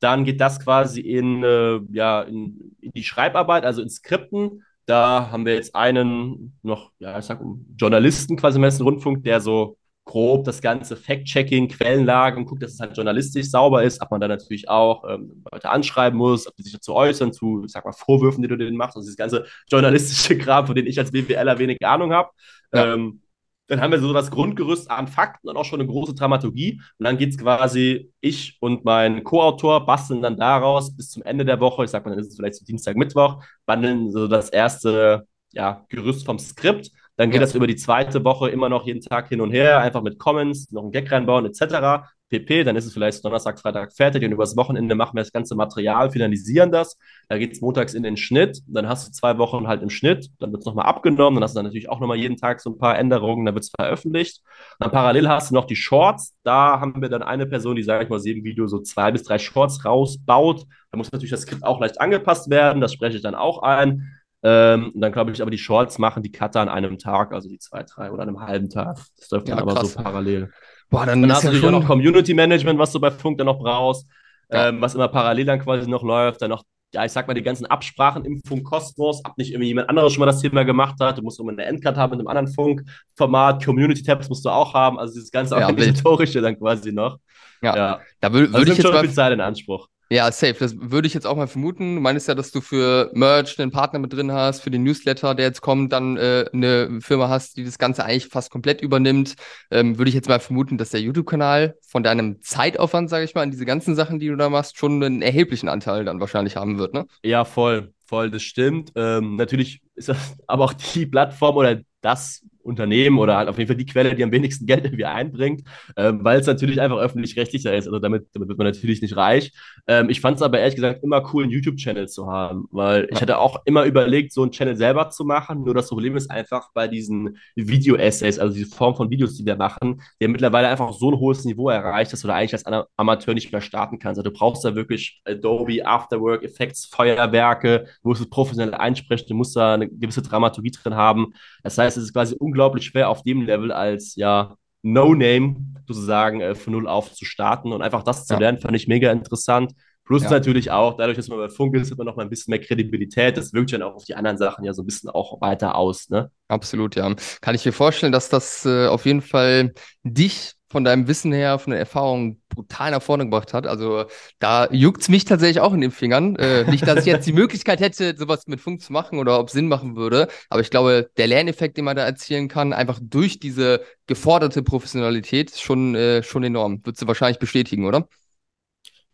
Dann geht das quasi in, äh, ja, in, in die Schreibarbeit, also in Skripten. Da haben wir jetzt einen noch, ja, ich sag Journalisten quasi im Hessen Rundfunk, der so grob das ganze Fact-Checking, Quellenlage und guckt, dass es halt journalistisch sauber ist, ob man dann natürlich auch ähm, Leute anschreiben muss, ob die sich dazu äußern, zu, ich sag mal, Vorwürfen, die du denen machst, also dieses ganze journalistische Kram, von dem ich als BWLer wenig Ahnung habe. Ja. Ähm, dann haben wir so das Grundgerüst an Fakten und auch schon eine große Dramaturgie. Und dann geht es quasi, ich und mein Co-Autor basteln dann daraus bis zum Ende der Woche, ich sag mal, dann ist es vielleicht so Dienstag, Mittwoch, wandeln so das erste ja, Gerüst vom Skript. Dann geht ja. das über die zweite Woche immer noch jeden Tag hin und her, einfach mit Comments, noch einen Gag reinbauen, etc pp. Dann ist es vielleicht Donnerstag, Freitag fertig und übers Wochenende machen wir das ganze Material, finalisieren das. Da geht es montags in den Schnitt. Dann hast du zwei Wochen halt im Schnitt. Dann wird es nochmal abgenommen. Dann hast du dann natürlich auch nochmal jeden Tag so ein paar Änderungen. Dann wird es veröffentlicht. dann parallel hast du noch die Shorts. Da haben wir dann eine Person, die, sage ich mal, jedem Video so zwei bis drei Shorts rausbaut. Da muss natürlich das Skript auch leicht angepasst werden. Das spreche ich dann auch ein. Ähm, dann glaube ich aber die Shorts machen die Cutter an einem Tag, also die zwei, drei oder einem halben Tag. Das läuft ja, dann aber krass. so parallel. Boah, dann, dann hast du natürlich auch noch Community Management, was du bei Funk dann noch brauchst, ja. ähm, was immer parallel dann quasi noch läuft. Dann noch, ja, ich sag mal, die ganzen Absprachen im Funkkosmos, ob nicht irgendwie jemand anderes schon mal das Thema gemacht hat. Du musst immer eine Endcard haben mit einem anderen Funkformat. Community-Tabs musst du auch haben. Also dieses ganze ja, organisatorische dann quasi noch. Ja, ja. da würde also ich jetzt schon viel Zeit in Anspruch. Ja, safe. Das würde ich jetzt auch mal vermuten. Du meinst ja, dass du für Merch einen Partner mit drin hast, für den Newsletter, der jetzt kommt, dann äh, eine Firma hast, die das Ganze eigentlich fast komplett übernimmt. Ähm, würde ich jetzt mal vermuten, dass der YouTube-Kanal von deinem Zeitaufwand, sage ich mal, an diese ganzen Sachen, die du da machst, schon einen erheblichen Anteil dann wahrscheinlich haben wird, ne? Ja, voll. Voll, das stimmt. Ähm, natürlich ist das aber auch die Plattform oder das Unternehmen oder halt auf jeden Fall die Quelle, die am wenigsten Geld irgendwie einbringt, ähm, weil es natürlich einfach öffentlich-rechtlicher ist. Also damit, damit, wird man natürlich nicht reich. Ähm, ich fand es aber ehrlich gesagt immer cool, einen YouTube-Channel zu haben, weil ich hatte auch immer überlegt, so einen Channel selber zu machen. Nur das Problem ist einfach bei diesen Video-Essays, also diese Form von Videos, die wir machen, der mittlerweile einfach so ein hohes Niveau erreicht, dass du da eigentlich als Amateur nicht mehr starten kannst. Also du brauchst da wirklich Adobe Afterwork, Effects, Feuerwerke, du musst es professionell einsprechen, du musst da eine gewisse Dramaturgie drin haben. Das heißt, es ist quasi unglaublich schwer auf dem Level als ja No-Name sozusagen äh, von null auf zu starten und einfach das zu ja. lernen, fand ich mega interessant. Plus ja. natürlich auch, dadurch, dass man bei Funk ist, hat man noch mal ein bisschen mehr Kredibilität. Das wirkt dann auch auf die anderen Sachen ja so ein bisschen auch weiter aus, ne? Absolut, ja. Kann ich mir vorstellen, dass das äh, auf jeden Fall dich von deinem Wissen her, von den Erfahrungen brutal nach vorne gebracht hat. Also da juckt es mich tatsächlich auch in den Fingern. Äh, nicht, dass ich jetzt die Möglichkeit hätte, sowas mit Funk zu machen oder ob es Sinn machen würde. Aber ich glaube, der Lerneffekt, den man da erzielen kann, einfach durch diese geforderte Professionalität, schon, äh, schon enorm. Würdest du wahrscheinlich bestätigen, oder?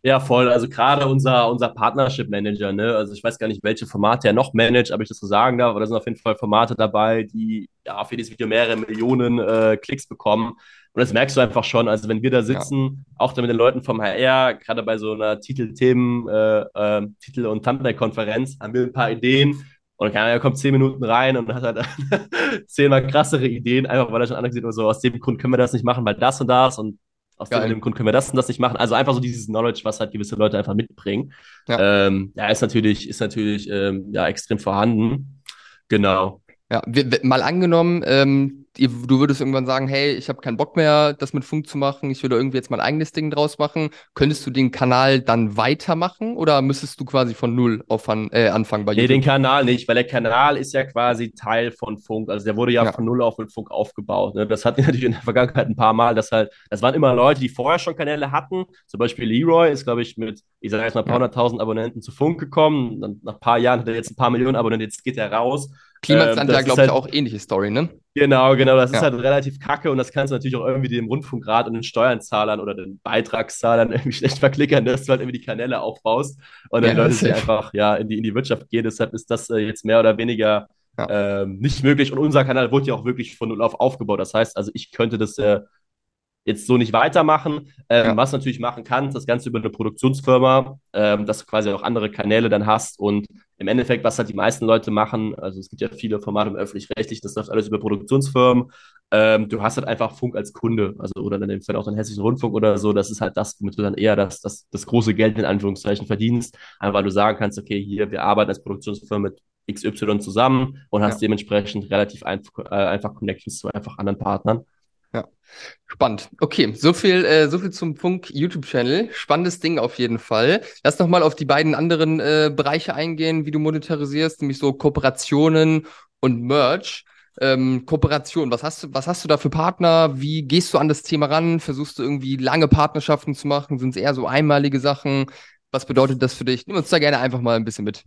Ja, voll. Also gerade unser, unser Partnership Manager, ne? Also ich weiß gar nicht, welche Formate er noch managt, ob ich das so sagen darf, aber da sind auf jeden Fall Formate dabei, die ja für dieses Video mehrere Millionen äh, Klicks bekommen. Und das merkst du einfach schon. Also wenn wir da sitzen, ja. auch da mit den Leuten vom HR, gerade bei so einer Titelthemen, äh, äh, Titel- und Thumbnail-Konferenz, haben wir ein paar Ideen. Und er kommt zehn Minuten rein und hat halt zehnmal krassere Ideen, einfach weil er schon analysiert, so aus dem Grund können wir das nicht machen, weil das und das und aus Geil. dem Grund können wir das und das nicht machen. Also einfach so dieses Knowledge, was halt gewisse Leute einfach mitbringen. Ja, ähm, ja ist natürlich, ist natürlich ähm, ja, extrem vorhanden. Genau. Ja, mal angenommen, ähm, du würdest irgendwann sagen, hey, ich habe keinen Bock mehr, das mit Funk zu machen, ich will da irgendwie jetzt mein eigenes Ding draus machen. Könntest du den Kanal dann weitermachen oder müsstest du quasi von null auf an, äh, anfangen bei YouTube? Nee, den Kanal nicht, weil der Kanal ist ja quasi Teil von Funk. Also der wurde ja, ja. von null auf mit Funk aufgebaut. Ne? Das hatten wir natürlich in der Vergangenheit ein paar Mal, dass halt, das waren immer Leute, die vorher schon Kanäle hatten. Zum Beispiel Leroy ist, glaube ich, mit, ich sage jetzt mal, ein paar hunderttausend Abonnenten zu Funk gekommen. Dann nach ein paar Jahren hat er jetzt ein paar Millionen Abonnenten, jetzt geht er raus. Klimax ähm, ja, glaube halt, ich, auch ähnliche Story, ne? Genau, genau. Das ja. ist halt relativ kacke und das kannst du natürlich auch irgendwie dem Rundfunkrat und den Steuerzahlern oder den Beitragszahlern irgendwie schlecht verklickern, dass du halt irgendwie die Kanäle aufbaust und dann ja, Leute, die einfach ja, in, die, in die Wirtschaft gehen. Deshalb ist das äh, jetzt mehr oder weniger ja. ähm, nicht möglich und unser Kanal wurde ja auch wirklich von null auf aufgebaut. Das heißt, also ich könnte das äh, jetzt so nicht weitermachen. Ähm, ja. Was natürlich machen kannst, das Ganze über eine Produktionsfirma, ähm, dass du quasi auch andere Kanäle dann hast und im Endeffekt, was halt die meisten Leute machen, also es gibt ja viele Formate im öffentlich-rechtlich, das läuft alles über Produktionsfirmen. Ähm, du hast halt einfach Funk als Kunde, also oder dann im Fall auch den hessischen Rundfunk oder so, das ist halt das, womit du dann eher das, das, das große Geld in Anführungszeichen verdienst, einfach weil du sagen kannst, okay, hier, wir arbeiten als Produktionsfirma mit XY zusammen und hast ja. dementsprechend relativ einfach, äh, einfach Connections zu einfach anderen Partnern. Ja, spannend. Okay, so viel, äh, so viel zum Funk YouTube-Channel. Spannendes Ding auf jeden Fall. Lass noch mal auf die beiden anderen äh, Bereiche eingehen, wie du monetarisierst, nämlich so Kooperationen und Merch. Ähm, Kooperation, was hast du, was hast du da für Partner? Wie gehst du an das Thema ran? Versuchst du irgendwie lange Partnerschaften zu machen? Sind es eher so einmalige Sachen? Was bedeutet das für dich? Nimm uns da gerne einfach mal ein bisschen mit.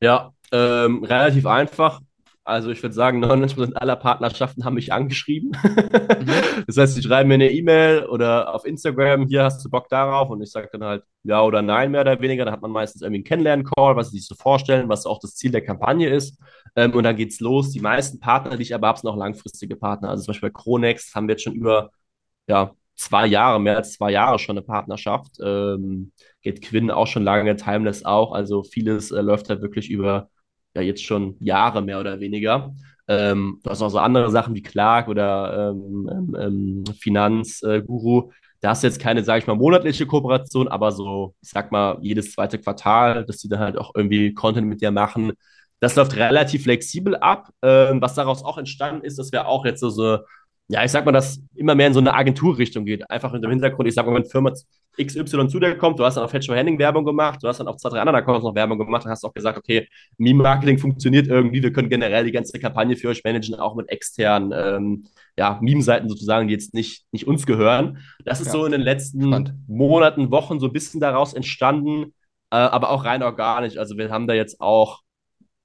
Ja, ähm, relativ einfach. Also ich würde sagen, 99% aller Partnerschaften haben mich angeschrieben. Mhm. Das heißt, sie schreiben mir eine E-Mail oder auf Instagram, hier hast du Bock darauf und ich sage dann halt ja oder nein, mehr oder weniger. Dann hat man meistens irgendwie einen Kennenlernen-Call, was sie sich so vorstellen, was auch das Ziel der Kampagne ist. Ähm, und dann geht's los. Die meisten Partner, die ich aber habe, sind auch langfristige Partner. Also zum Beispiel bei Cronex haben wir jetzt schon über ja, zwei Jahre, mehr als zwei Jahre schon eine Partnerschaft. Ähm, Get Quinn auch schon lange, Timeless auch. Also vieles äh, läuft halt wirklich über ja jetzt schon Jahre mehr oder weniger. Ähm, du hast auch so andere Sachen wie Clark oder ähm, ähm, ähm Finanzguru. Äh, da hast du jetzt keine, sage ich mal, monatliche Kooperation, aber so, ich sag mal, jedes zweite Quartal, dass die dann halt auch irgendwie Content mit dir machen. Das läuft relativ flexibel ab. Ähm, was daraus auch entstanden ist, dass wir auch jetzt so, so ja, ich sag mal, dass immer mehr in so eine Agenturrichtung geht. Einfach in dem Hintergrund, ich sag mal, wenn Firma XY zu dir kommt, du hast dann auf Hedge Henning Werbung gemacht, du hast dann auf zwei, drei anderen Accounts noch Werbung gemacht, dann hast auch gesagt, okay, Meme-Marketing funktioniert irgendwie, wir können generell die ganze Kampagne für euch managen, auch mit externen ähm, ja, Meme-Seiten sozusagen, die jetzt nicht, nicht uns gehören. Das ist ja. so in den letzten Spannend. Monaten, Wochen so ein bisschen daraus entstanden, äh, aber auch rein organisch. Also wir haben da jetzt auch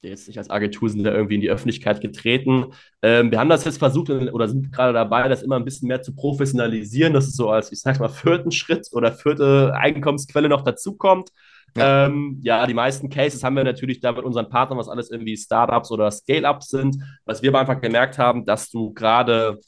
jetzt nicht als Agentur sind da irgendwie in die Öffentlichkeit getreten. Ähm, wir haben das jetzt versucht oder sind gerade dabei, das immer ein bisschen mehr zu professionalisieren, dass es so als, ich sag mal, vierten Schritt oder vierte Einkommensquelle noch dazukommt. Ja. Ähm, ja, die meisten Cases haben wir natürlich da mit unseren Partnern, was alles irgendwie Startups oder Scale-Ups sind. Was wir aber einfach gemerkt haben, dass du gerade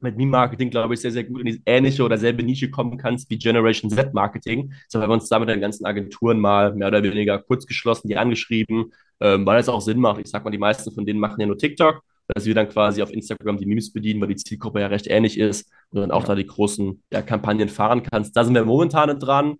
mit Meme-Marketing, glaube ich, sehr, sehr gut in die ähnliche oder selbe Nische kommen kannst wie Generation Z-Marketing. So haben wir uns da mit den ganzen Agenturen mal mehr oder weniger kurz geschlossen, die angeschrieben, ähm, weil es auch Sinn macht. Ich sag mal, die meisten von denen machen ja nur TikTok, dass wir dann quasi auf Instagram die Memes bedienen, weil die Zielgruppe ja recht ähnlich ist und dann auch ja. da die großen ja, Kampagnen fahren kannst. Da sind wir momentan dran.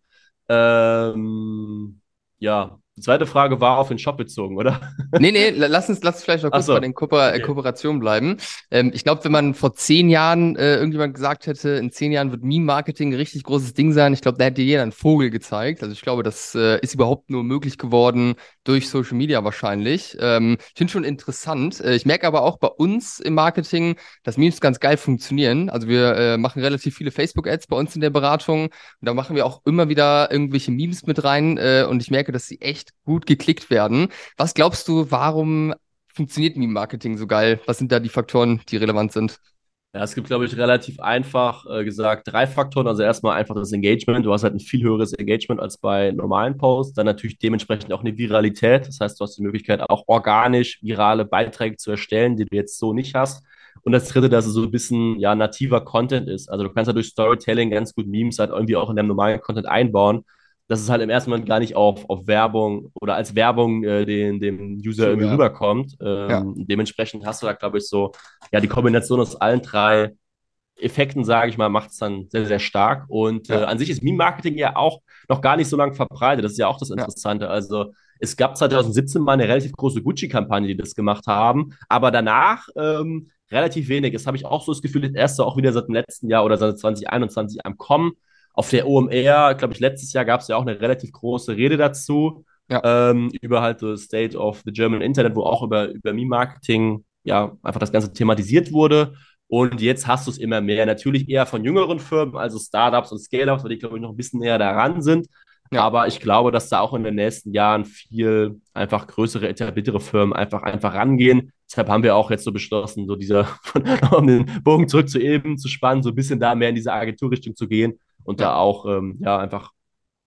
Ähm, ja, Die zweite Frage war auf den Shop bezogen, oder? Nee, nee, lass uns, lass uns vielleicht noch kurz so. bei den Ko okay. Kooperationen bleiben. Ähm, ich glaube, wenn man vor zehn Jahren äh, irgendjemand gesagt hätte, in zehn Jahren wird Meme-Marketing ein richtig großes Ding sein, ich glaube, da hätte jeder einen Vogel gezeigt. Also ich glaube, das äh, ist überhaupt nur möglich geworden durch Social Media wahrscheinlich. Ähm, ich finde schon interessant. Äh, ich merke aber auch bei uns im Marketing, dass Memes ganz geil funktionieren. Also wir äh, machen relativ viele Facebook-Ads bei uns in der Beratung und da machen wir auch immer wieder irgendwelche Memes mit rein äh, und ich merke, dass sie echt gut geklickt werden. Was glaubst du, warum funktioniert Meme-Marketing so geil? Was sind da die Faktoren, die relevant sind? Ja, es gibt, glaube ich, relativ einfach äh, gesagt drei Faktoren. Also erstmal einfach das Engagement. Du hast halt ein viel höheres Engagement als bei normalen Posts. Dann natürlich dementsprechend auch eine Viralität. Das heißt, du hast die Möglichkeit, auch organisch virale Beiträge zu erstellen, die du jetzt so nicht hast. Und das dritte, dass es so ein bisschen ja nativer Content ist. Also du kannst ja durch Storytelling ganz gut Memes halt irgendwie auch in deinem normalen Content einbauen dass es halt im ersten Moment gar nicht auf, auf Werbung oder als Werbung äh, den, dem User so, irgendwie ja. rüberkommt. Ähm, ja. Dementsprechend hast du da, glaube ich, so, ja, die Kombination aus allen drei Effekten, sage ich mal, macht es dann sehr, sehr stark. Und ja. äh, an sich ist Meme-Marketing ja auch noch gar nicht so lange verbreitet. Das ist ja auch das Interessante. Also es gab 2017 mal eine relativ große Gucci-Kampagne, die das gemacht haben, aber danach ähm, relativ wenig. Das habe ich auch so das Gefühl, das erste auch wieder seit dem letzten Jahr oder seit 2021 am Kommen auf der OMR, glaube ich, letztes Jahr gab es ja auch eine relativ große Rede dazu. Ja. Ähm, über halt so State of the German Internet, wo auch über, über Meme-Marketing ja einfach das Ganze thematisiert wurde. Und jetzt hast du es immer mehr. Natürlich eher von jüngeren Firmen, also Startups und Scale-Ups, weil die, glaube ich, noch ein bisschen näher daran sind. Ja. Aber ich glaube, dass da auch in den nächsten Jahren viel einfach größere, etabliertere Firmen einfach, einfach rangehen. Deshalb haben wir auch jetzt so beschlossen, so dieser, um den Bogen zurück zu eben zu spannen, so ein bisschen da mehr in diese Agenturrichtung zu gehen und da auch ähm, ja einfach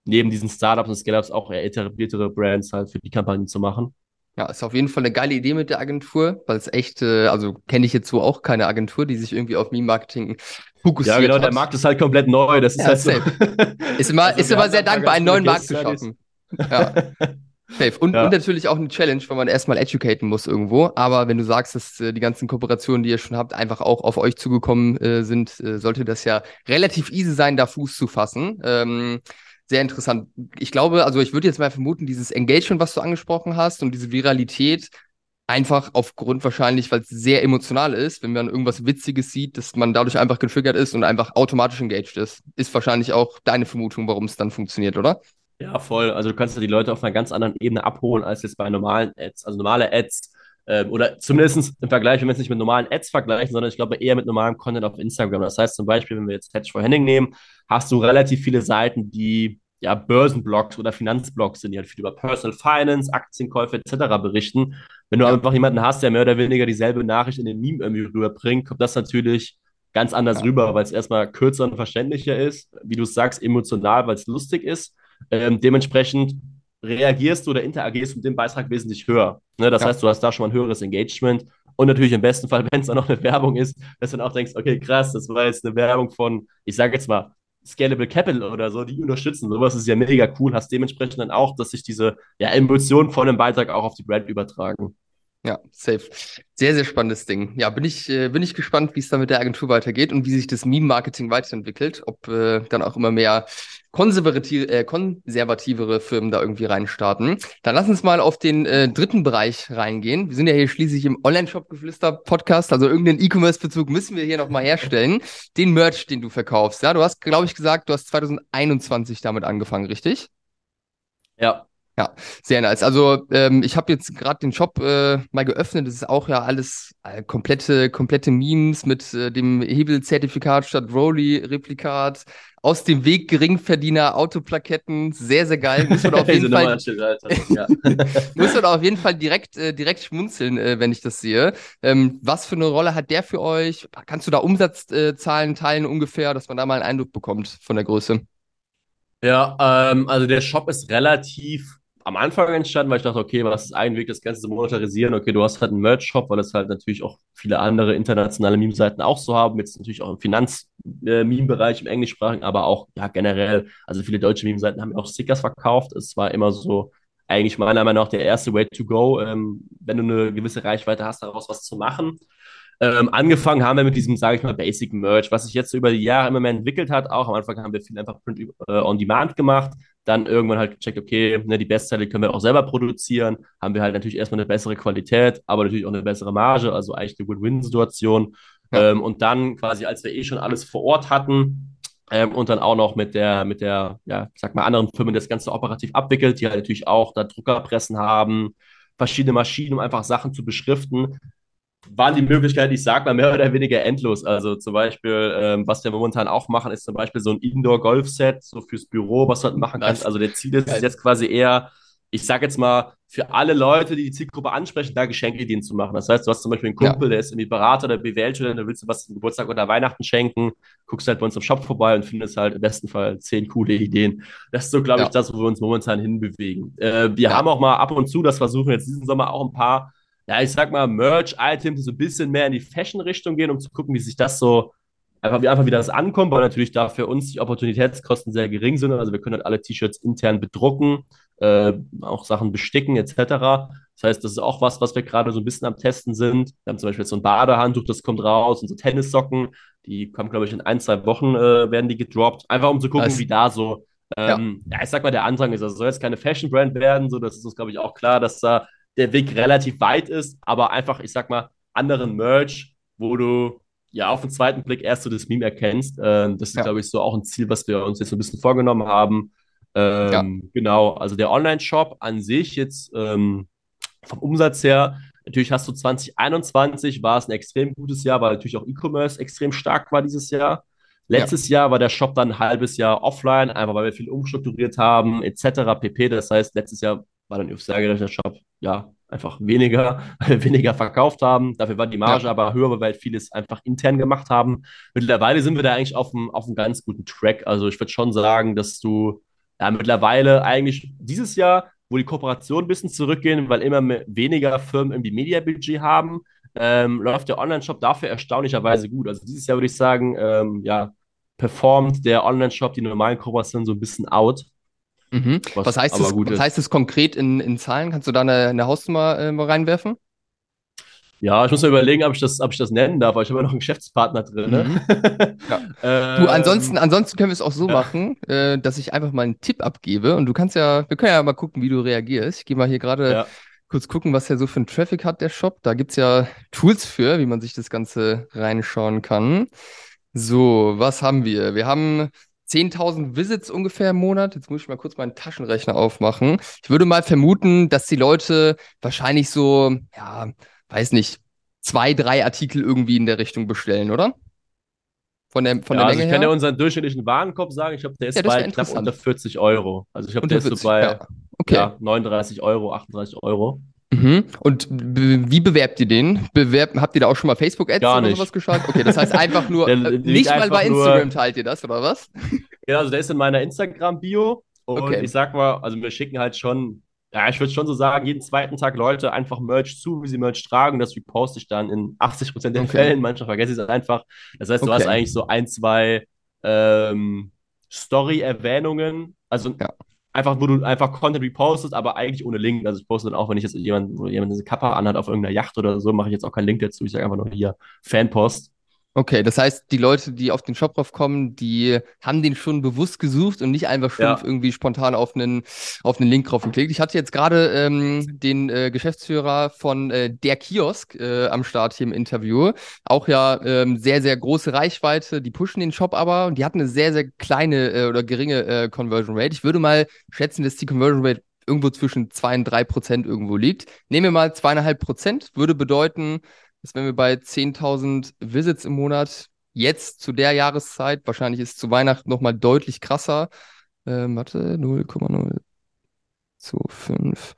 neben diesen Startups und Scale-Ups auch eher etabliertere Brands halt für die Kampagnen zu machen. Ja, ist auf jeden Fall eine geile Idee mit der Agentur, weil es echt, äh, also kenne ich jetzt so auch keine Agentur, die sich irgendwie auf Meme-Marketing fokussiert. Ja, genau, hat. der Markt ist halt komplett neu. Das ist ja, halt so. ist immer, also ist immer sehr dankbar, einen neuen Markt zu schaffen. Ja. Safe. Und, ja. und natürlich auch eine Challenge, weil man erstmal educaten muss irgendwo. Aber wenn du sagst, dass äh, die ganzen Kooperationen, die ihr schon habt, einfach auch auf euch zugekommen äh, sind, äh, sollte das ja relativ easy sein, da Fuß zu fassen. Ähm, sehr interessant. Ich glaube, also ich würde jetzt mal vermuten, dieses Engagement, was du angesprochen hast und diese Viralität, einfach aufgrund wahrscheinlich, weil es sehr emotional ist, wenn man irgendwas Witziges sieht, dass man dadurch einfach getriggert ist und einfach automatisch engaged ist. Ist wahrscheinlich auch deine Vermutung, warum es dann funktioniert, oder? Ja, voll. Also du kannst ja die Leute auf einer ganz anderen Ebene abholen als jetzt bei normalen Ads. Also normale Ads äh, oder zumindest im Vergleich, wenn wir es nicht mit normalen Ads vergleichen, sondern ich glaube eher mit normalem Content auf Instagram. Das heißt zum Beispiel, wenn wir jetzt Hedge for Henning nehmen, hast du relativ viele Seiten, die ja Börsenblogs oder Finanzblogs sind, die halt viel über Personal Finance, Aktienkäufe etc. berichten. Wenn du einfach jemanden hast, der mehr oder weniger dieselbe Nachricht in den Meme irgendwie rüberbringt, kommt das natürlich ganz anders rüber, weil es erstmal kürzer und verständlicher ist, wie du es sagst, emotional, weil es lustig ist ähm, dementsprechend reagierst du oder interagierst mit dem Beitrag wesentlich höher. Ne? Das ja. heißt, du hast da schon mal ein höheres Engagement. Und natürlich im besten Fall, wenn es dann noch eine Werbung ist, dass du dann auch denkst, okay, krass, das war jetzt eine Werbung von, ich sage jetzt mal, Scalable Capital oder so, die unterstützen. Sowas ist ja mega cool. Hast dementsprechend dann auch, dass sich diese ja, Emotionen von einem Beitrag auch auf die Brand übertragen. Ja, safe. Sehr, sehr spannendes Ding. Ja, bin ich, äh, bin ich gespannt, wie es da mit der Agentur weitergeht und wie sich das Meme-Marketing weiterentwickelt. Ob äh, dann auch immer mehr konservative, äh, konservativere Firmen da irgendwie reinstarten. Dann lass uns mal auf den äh, dritten Bereich reingehen. Wir sind ja hier schließlich im Online-Shop-Geflüster-Podcast, also irgendeinen E-Commerce-Bezug müssen wir hier nochmal herstellen. Den Merch, den du verkaufst. Ja, du hast, glaube ich, gesagt, du hast 2021 damit angefangen, richtig? Ja, ja, sehr nice. Also ähm, ich habe jetzt gerade den Shop äh, mal geöffnet. Das ist auch ja alles äh, komplette, komplette Memes mit äh, dem Hebelzertifikat statt Rolly-Replikat. Aus dem Weg Geringverdiener Autoplaketten. Sehr, sehr geil. Muss man auf jeden Fall, ja. muss man auf jeden Fall direkt, äh, direkt schmunzeln, äh, wenn ich das sehe. Ähm, was für eine Rolle hat der für euch? Kannst du da Umsatzzahlen teilen ungefähr, dass man da mal einen Eindruck bekommt von der Größe? Ja, ähm, also der Shop ist relativ am Anfang entstanden, weil ich dachte, okay, was ist ein Weg, das Ganze zu monetarisieren? Okay, du hast halt einen Merch-Shop, weil es halt natürlich auch viele andere internationale Meme-Seiten auch so haben. Jetzt natürlich auch im Finanz-Meme-Bereich, äh, im Englischsprachigen, aber auch ja generell. Also viele deutsche Meme-Seiten haben auch Stickers verkauft. Es war immer so eigentlich meiner Meinung nach der erste Way to go, ähm, wenn du eine gewisse Reichweite hast, daraus was zu machen. Ähm, angefangen haben wir mit diesem, sage ich mal, Basic Merch, was sich jetzt über die Jahre immer mehr entwickelt hat. Auch am Anfang haben wir viel einfach Print äh, on Demand gemacht. Dann irgendwann halt gecheckt, okay, ne, die Bestseller können wir auch selber produzieren, haben wir halt natürlich erstmal eine bessere Qualität, aber natürlich auch eine bessere Marge, also eigentlich eine Win-Win-Situation. Ja. Ähm, und dann quasi, als wir eh schon alles vor Ort hatten, ähm, und dann auch noch mit der, mit der, ja, sag mal, anderen Firmen das Ganze operativ abwickelt, die halt natürlich auch da Druckerpressen haben, verschiedene Maschinen, um einfach Sachen zu beschriften, waren die Möglichkeiten, ich sag mal, mehr oder weniger endlos. Also zum Beispiel, ähm, was wir momentan auch machen, ist zum Beispiel so ein Indoor-Golf-Set, so fürs Büro, was du halt machen kannst. Also der Ziel ist jetzt quasi eher, ich sag jetzt mal, für alle Leute, die die Zielgruppe ansprechen, da Geschenke Geschenkeideen zu machen. Das heißt, du hast zum Beispiel einen Kumpel, ja. der ist irgendwie Berater oder BWL-Student, da willst du was zum Geburtstag oder Weihnachten schenken, guckst halt bei uns im Shop vorbei und findest halt im besten Fall zehn coole Ideen. Das ist so, glaube ja. ich, das, wo wir uns momentan hinbewegen. Äh, wir ja. haben auch mal ab und zu, das versuchen wir jetzt diesen Sommer auch ein paar ja, ich sag mal, Merch-Items so ein bisschen mehr in die Fashion-Richtung gehen, um zu gucken, wie sich das so einfach wie, einfach wie das ankommt, weil natürlich da für uns die Opportunitätskosten sehr gering sind. Also wir können halt alle T-Shirts intern bedrucken, äh, auch Sachen besticken etc. Das heißt, das ist auch was, was wir gerade so ein bisschen am Testen sind. Wir haben zum Beispiel jetzt so ein Badehandtuch, das kommt raus und so Tennissocken, die kommen, glaube ich, in ein, zwei Wochen äh, werden die gedroppt. Einfach um zu gucken, das, wie da so, ähm, ja. ja. ich sag mal, der Andrang ist. Also soll jetzt keine Fashion-Brand werden, so das ist uns, glaube ich, auch klar, dass da der Weg relativ weit ist, aber einfach, ich sag mal, anderen Merch, wo du ja auf den zweiten Blick erst so das Meme erkennst. Ähm, das ist, ja. glaube ich, so auch ein Ziel, was wir uns jetzt so ein bisschen vorgenommen haben. Ähm, ja. Genau, also der Online-Shop an sich jetzt ähm, vom Umsatz her, natürlich hast du 2021 war es ein extrem gutes Jahr, weil natürlich auch E-Commerce extrem stark war dieses Jahr. Letztes ja. Jahr war der Shop dann ein halbes Jahr offline, einfach weil wir viel umstrukturiert haben, etc. pp. Das heißt, letztes Jahr war dann auf sehr gerechnet Shop, ja, einfach weniger, weniger verkauft haben. Dafür war die Marge ja. aber höher, weil wir halt vieles einfach intern gemacht haben. Mittlerweile sind wir da eigentlich auf einem, auf einem ganz guten Track. Also ich würde schon sagen, dass du ja, mittlerweile eigentlich dieses Jahr, wo die Kooperationen ein bisschen zurückgehen, weil immer weniger Firmen irgendwie Media-Budget haben, ähm, läuft der Online-Shop dafür erstaunlicherweise gut. Also dieses Jahr würde ich sagen, ähm, ja, performt der Online-Shop die normalen Kooperationen so ein bisschen out. Mhm. Was, was, heißt das, was heißt das konkret in, in Zahlen? Kannst du da eine, eine Hausnummer äh, reinwerfen? Ja, ich muss mir überlegen, ob ich das, ob ich das nennen darf, weil ich habe ja noch einen Geschäftspartner drin. Ne? Mhm. Ja. du, ansonsten, ansonsten können wir es auch so ja. machen, äh, dass ich einfach mal einen Tipp abgebe und du kannst ja, wir können ja mal gucken, wie du reagierst. Ich gehe mal hier gerade ja. kurz gucken, was der so für einen Traffic hat, der Shop. Da gibt es ja Tools für, wie man sich das Ganze reinschauen kann. So, was haben wir? Wir haben 10.000 Visits ungefähr im Monat. Jetzt muss ich mal kurz meinen Taschenrechner aufmachen. Ich würde mal vermuten, dass die Leute wahrscheinlich so, ja, weiß nicht, zwei, drei Artikel irgendwie in der Richtung bestellen, oder? Von der, von ja, der also Menge ich kann ja unseren durchschnittlichen Warenkorb sagen. Ich glaube, der ist ja, bei knapp unter 40 Euro. Also ich glaube, der ist so bei ja. Okay. Ja, 39 Euro, 38 Euro. Mhm. Und wie bewerbt ihr den? Bewerbt, habt ihr da auch schon mal Facebook-Ads oder sowas geschaut? Okay, das heißt einfach nur, äh, nicht mal bei Instagram nur, teilt ihr das, oder was? Ja, also der ist in meiner Instagram-Bio. Und okay. ich sag mal, also wir schicken halt schon, ja, ich würde schon so sagen, jeden zweiten Tag Leute einfach Merch zu, wie sie Merch tragen. Das reposte ich dann in 80% der okay. Fällen. Manchmal vergesse ich es einfach. Das heißt, du okay. hast eigentlich so ein, zwei ähm, Story-Erwähnungen. Also ja einfach, wo du einfach Content repostest, aber eigentlich ohne Link. Also ich poste dann auch, wenn ich jetzt jemand, jemand eine Kappa anhat auf irgendeiner Yacht oder so, mache ich jetzt auch keinen Link dazu. Ich sage einfach nur hier Fanpost. Okay, das heißt, die Leute, die auf den Shop drauf kommen, die haben den schon bewusst gesucht und nicht einfach schon ja. irgendwie spontan auf einen, auf einen Link drauf geklickt. Ich hatte jetzt gerade ähm, den äh, Geschäftsführer von äh, der Kiosk äh, am Start hier im Interview. Auch ja ähm, sehr, sehr große Reichweite. Die pushen den Shop aber und die hatten eine sehr, sehr kleine äh, oder geringe äh, Conversion Rate. Ich würde mal schätzen, dass die Conversion Rate irgendwo zwischen zwei und drei Prozent irgendwo liegt. Nehmen wir mal zweieinhalb Prozent, würde bedeuten, dass wenn wir bei 10.000 Visits im Monat jetzt zu der Jahreszeit, wahrscheinlich ist zu Weihnachten nochmal deutlich krasser, ähm, warte, 0,0 zu 5.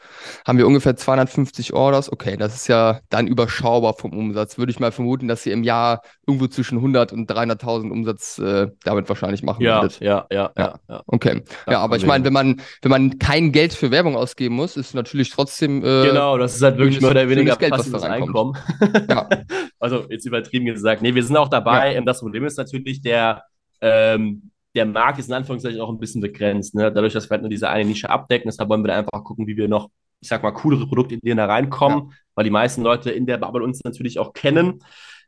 Haben wir ungefähr 250 Orders. Okay, das ist ja dann überschaubar vom Umsatz. Würde ich mal vermuten, dass ihr im Jahr irgendwo zwischen 100 und 300.000 Umsatz äh, damit wahrscheinlich machen ja, würdet. Ja, ja, ja, ja. Okay. Ja, aber ich meine, wenn man, wenn man kein Geld für Werbung ausgeben muss, ist natürlich trotzdem. Äh, genau, das ist halt wirklich mehr oder weniger Geld, was da reinkommt. ja. Also jetzt übertrieben gesagt. Nee, wir sind auch dabei. Ja. Das Problem ist natürlich der, ähm, der Markt ist in Anführungszeichen auch ein bisschen begrenzt. Ne? Dadurch, dass wir halt nur diese eine Nische abdecken, deshalb wollen wir da einfach gucken, wie wir noch, ich sag mal, coolere Produkte in denen da reinkommen, ja. weil die meisten Leute in der Bubble uns natürlich auch kennen.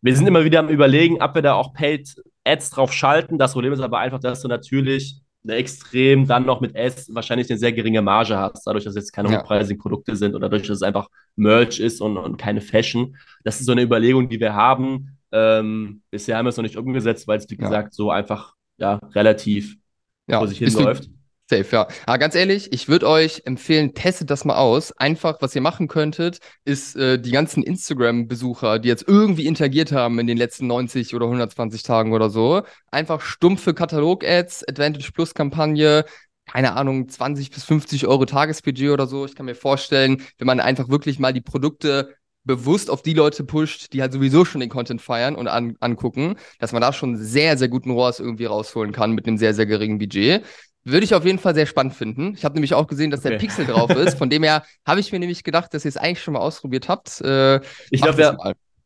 Wir sind immer wieder am überlegen, ob wir da auch Paid Ads drauf schalten. Das Problem ist aber einfach, dass du natürlich extrem dann noch mit S wahrscheinlich eine sehr geringe Marge hast, dadurch, dass es jetzt keine ja. hochpreisigen Produkte sind oder dadurch, dass es einfach Merch ist und, und keine Fashion. Das ist so eine Überlegung, die wir haben. Ähm, bisher haben wir es noch nicht umgesetzt, weil es, wie ja. gesagt, so einfach ja, relativ ja. vor sich hinläuft. Safe, ja. Aber ganz ehrlich, ich würde euch empfehlen, testet das mal aus. Einfach, was ihr machen könntet, ist äh, die ganzen Instagram-Besucher, die jetzt irgendwie interagiert haben in den letzten 90 oder 120 Tagen oder so, einfach stumpfe Katalog-Ads, Advantage Plus-Kampagne, keine Ahnung, 20 bis 50 Euro Tagesbudget oder so. Ich kann mir vorstellen, wenn man einfach wirklich mal die Produkte bewusst auf die Leute pusht, die halt sowieso schon den Content feiern und an, angucken, dass man da schon sehr, sehr guten ROAS irgendwie rausholen kann mit einem sehr, sehr geringen Budget. Würde ich auf jeden Fall sehr spannend finden. Ich habe nämlich auch gesehen, dass okay. der Pixel drauf ist. Von dem her habe ich mir nämlich gedacht, dass ihr es eigentlich schon mal ausprobiert habt. Äh, ich glaube, wir,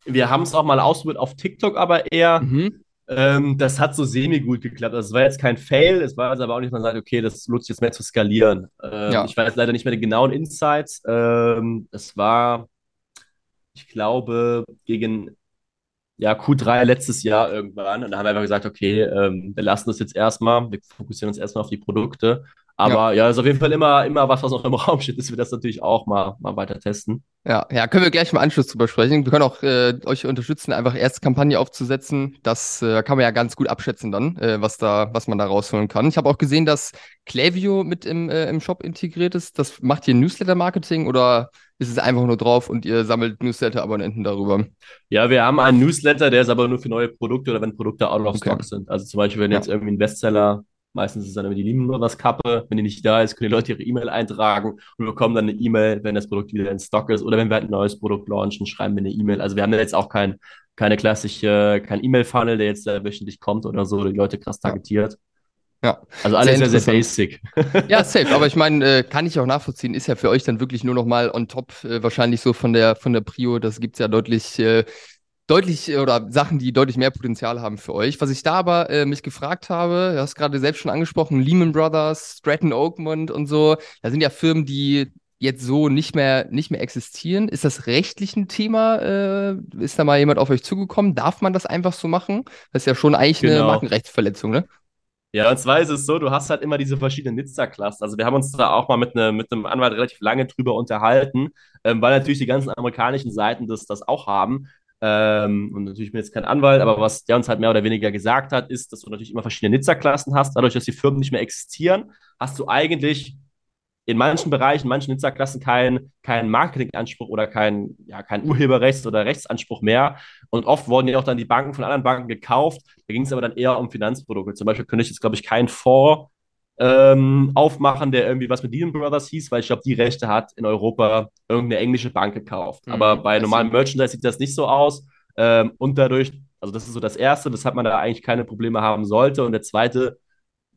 wir haben es auch mal ausprobiert auf TikTok, aber eher. Mhm. Ähm, das hat so semi-gut geklappt. Also es war jetzt kein Fail, es war also aber auch nicht, man sagt, okay, das lohnt sich jetzt mehr zu skalieren. Ähm, ja. Ich weiß leider nicht mehr die genauen Insights. Ähm, es war, ich glaube, gegen ja, Q3 letztes Jahr irgendwann. Und da haben wir einfach gesagt, okay, ähm, wir lassen das jetzt erstmal, wir fokussieren uns erstmal auf die Produkte. Aber ja, ja, ist auf jeden Fall immer, immer was, was noch im Raum steht, dass wir das natürlich auch mal, mal weiter testen. Ja, ja, können wir gleich im Anschluss drüber sprechen. Wir können auch äh, euch unterstützen, einfach erste Kampagne aufzusetzen. Das äh, kann man ja ganz gut abschätzen dann, äh, was da, was man da rausholen kann. Ich habe auch gesehen, dass Klaviyo mit im, äh, im Shop integriert ist. Das macht ihr Newsletter-Marketing oder ist es einfach nur drauf und ihr sammelt Newsletter-Abonnenten darüber? Ja, wir haben einen Newsletter, der ist aber nur für neue Produkte oder wenn Produkte out of okay. stock sind. Also zum Beispiel, wenn ja. jetzt irgendwie ein Bestseller Meistens ist es dann immer die Lehman-Brothers-Kappe. Wenn die nicht da ist, können die Leute ihre E-Mail eintragen und bekommen dann eine E-Mail, wenn das Produkt wieder in Stock ist. Oder wenn wir halt ein neues Produkt launchen, schreiben wir eine E-Mail. Also wir haben jetzt auch kein, keine klassische, kein E-Mail-Funnel, der jetzt äh, wöchentlich kommt oder so, die Leute krass targetiert. Ja. Also alles sehr, sehr, sehr basic. Ja, safe. Aber ich meine, äh, kann ich auch nachvollziehen, ist ja für euch dann wirklich nur noch mal on top, äh, wahrscheinlich so von der, von der Prio. Das gibt es ja deutlich äh, deutlich oder Sachen, die deutlich mehr Potenzial haben für euch. Was ich da aber äh, mich gefragt habe, du hast gerade selbst schon angesprochen, Lehman Brothers, Stratton Oakmont und so, da sind ja Firmen, die jetzt so nicht mehr, nicht mehr existieren. Ist das rechtlich ein Thema? Äh, ist da mal jemand auf euch zugekommen? Darf man das einfach so machen? Das ist ja schon eigentlich genau. eine Markenrechtsverletzung, ne? Ja, und zwar ist es so, du hast halt immer diese verschiedenen Nizza-Cluster. Also wir haben uns da auch mal mit, ne, mit einem Anwalt relativ lange drüber unterhalten, ähm, weil natürlich die ganzen amerikanischen Seiten das, das auch haben. Ähm, und natürlich bin ich jetzt kein Anwalt, aber was der uns halt mehr oder weniger gesagt hat, ist, dass du natürlich immer verschiedene Nizza-Klassen hast. Dadurch, dass die Firmen nicht mehr existieren, hast du eigentlich in manchen Bereichen, in manchen Nizza-Klassen keinen kein Marketinganspruch oder keinen ja, kein Urheberrechts- oder Rechtsanspruch mehr. Und oft wurden ja auch dann die Banken von anderen Banken gekauft. Da ging es aber dann eher um Finanzprodukte. Zum Beispiel könnte ich jetzt, glaube ich, keinen Fonds ähm, aufmachen, der irgendwie was mit Lehman Brothers hieß, weil ich glaube, die Rechte hat in Europa irgendeine englische Bank gekauft. Mhm, Aber bei normalem Merchandise sieht das nicht so aus. Ähm, und dadurch, also das ist so das Erste, weshalb man da eigentlich keine Probleme haben sollte. Und der zweite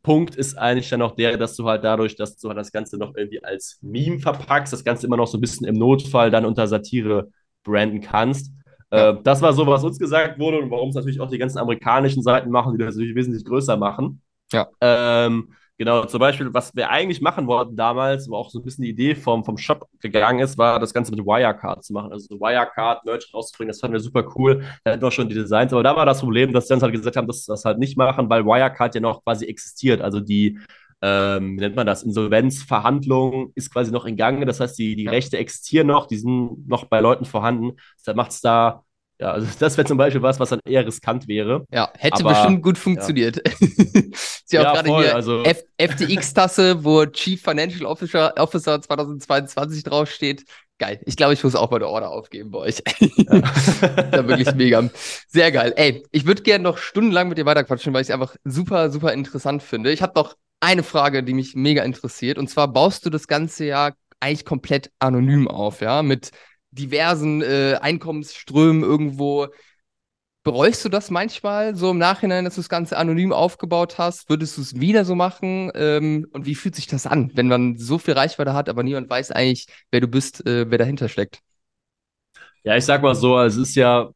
Punkt ist eigentlich dann noch der, dass du halt dadurch, dass du halt das Ganze noch irgendwie als Meme verpackst, das Ganze immer noch so ein bisschen im Notfall dann unter Satire branden kannst. Äh, das war so, was uns gesagt wurde und warum es natürlich auch die ganzen amerikanischen Seiten machen, die das natürlich wesentlich größer machen. Ja. Ähm, Genau, zum Beispiel, was wir eigentlich machen wollten damals, wo auch so ein bisschen die Idee vom, vom Shop gegangen ist, war das Ganze mit Wirecard zu machen. Also so Wirecard, Merch rauszubringen, das fanden wir super cool. Da hatten wir schon die Designs, aber da war das Problem, dass sie uns halt gesagt haben, dass sie das halt nicht machen, weil Wirecard ja noch quasi existiert. Also die, ähm, nennt man das, Insolvenzverhandlung ist quasi noch in Gange. Das heißt, die, die Rechte existieren noch, die sind noch bei Leuten vorhanden. Deshalb macht es da ja, also das wäre zum Beispiel was, was dann eher riskant wäre. Ja, hätte aber, bestimmt gut funktioniert. Ja. Sie haben ja, gerade hier also, FTX-Tasse, wo Chief Financial Officer, Officer 2022 draufsteht. Geil. Ich glaube, ich muss auch mal eine Order aufgeben bei euch. Ja. da wirklich mega. Sehr geil. Ey, ich würde gerne noch stundenlang mit dir weiterquatschen, weil ich es einfach super, super interessant finde. Ich habe noch eine Frage, die mich mega interessiert. Und zwar baust du das ganze ja eigentlich komplett anonym auf, ja, mit diversen äh, Einkommensströmen irgendwo. Bereust du das manchmal so im Nachhinein, dass du das Ganze anonym aufgebaut hast? Würdest du es wieder so machen? Ähm, und wie fühlt sich das an, wenn man so viel Reichweite hat, aber niemand weiß eigentlich, wer du bist, äh, wer dahinter steckt? Ja, ich sag mal so, es ist ja,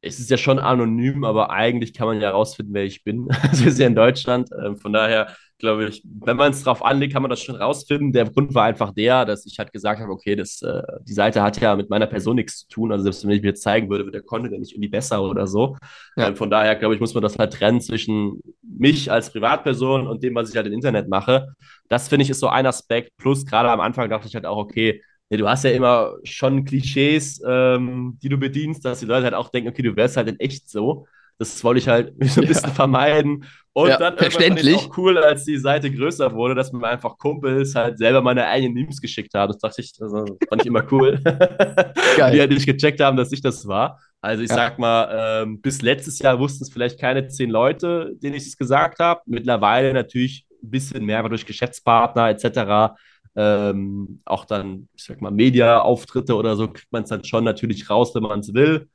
es ist ja schon anonym, aber eigentlich kann man ja herausfinden, wer ich bin. Also wir sind ja in Deutschland. Äh, von daher glaube ich, wenn man es drauf anlegt, kann man das schon rausfinden. Der Grund war einfach der, dass ich halt gesagt habe, okay, das, äh, die Seite hat ja mit meiner Person nichts zu tun. Also selbst wenn ich mir jetzt zeigen würde, wird der Content ja nicht irgendwie besser oder so. Ja. Ähm, von daher, glaube ich, muss man das halt trennen zwischen mich als Privatperson und dem, was ich halt im Internet mache. Das finde ich ist so ein Aspekt. Plus gerade am Anfang dachte ich halt auch, okay, ja, du hast ja immer schon Klischees, ähm, die du bedienst, dass die Leute halt auch denken, okay, du wärst halt in echt so. Das wollte ich halt so ein bisschen ja. vermeiden. Und ja, dann verständlich. Fand ich auch cool, als die Seite größer wurde, dass mir einfach Kumpels halt selber meine eigenen Memes geschickt haben. Das dachte ich, das fand ich immer cool. Geil. die halt nicht gecheckt haben, dass ich das war. Also ich ja. sag mal, ähm, bis letztes Jahr wussten es vielleicht keine zehn Leute, denen ich es gesagt habe. Mittlerweile natürlich ein bisschen mehr, aber durch Geschäftspartner etc. Ähm, auch dann, ich sag mal, Media-Auftritte oder so kriegt man es dann schon natürlich raus, wenn man es will.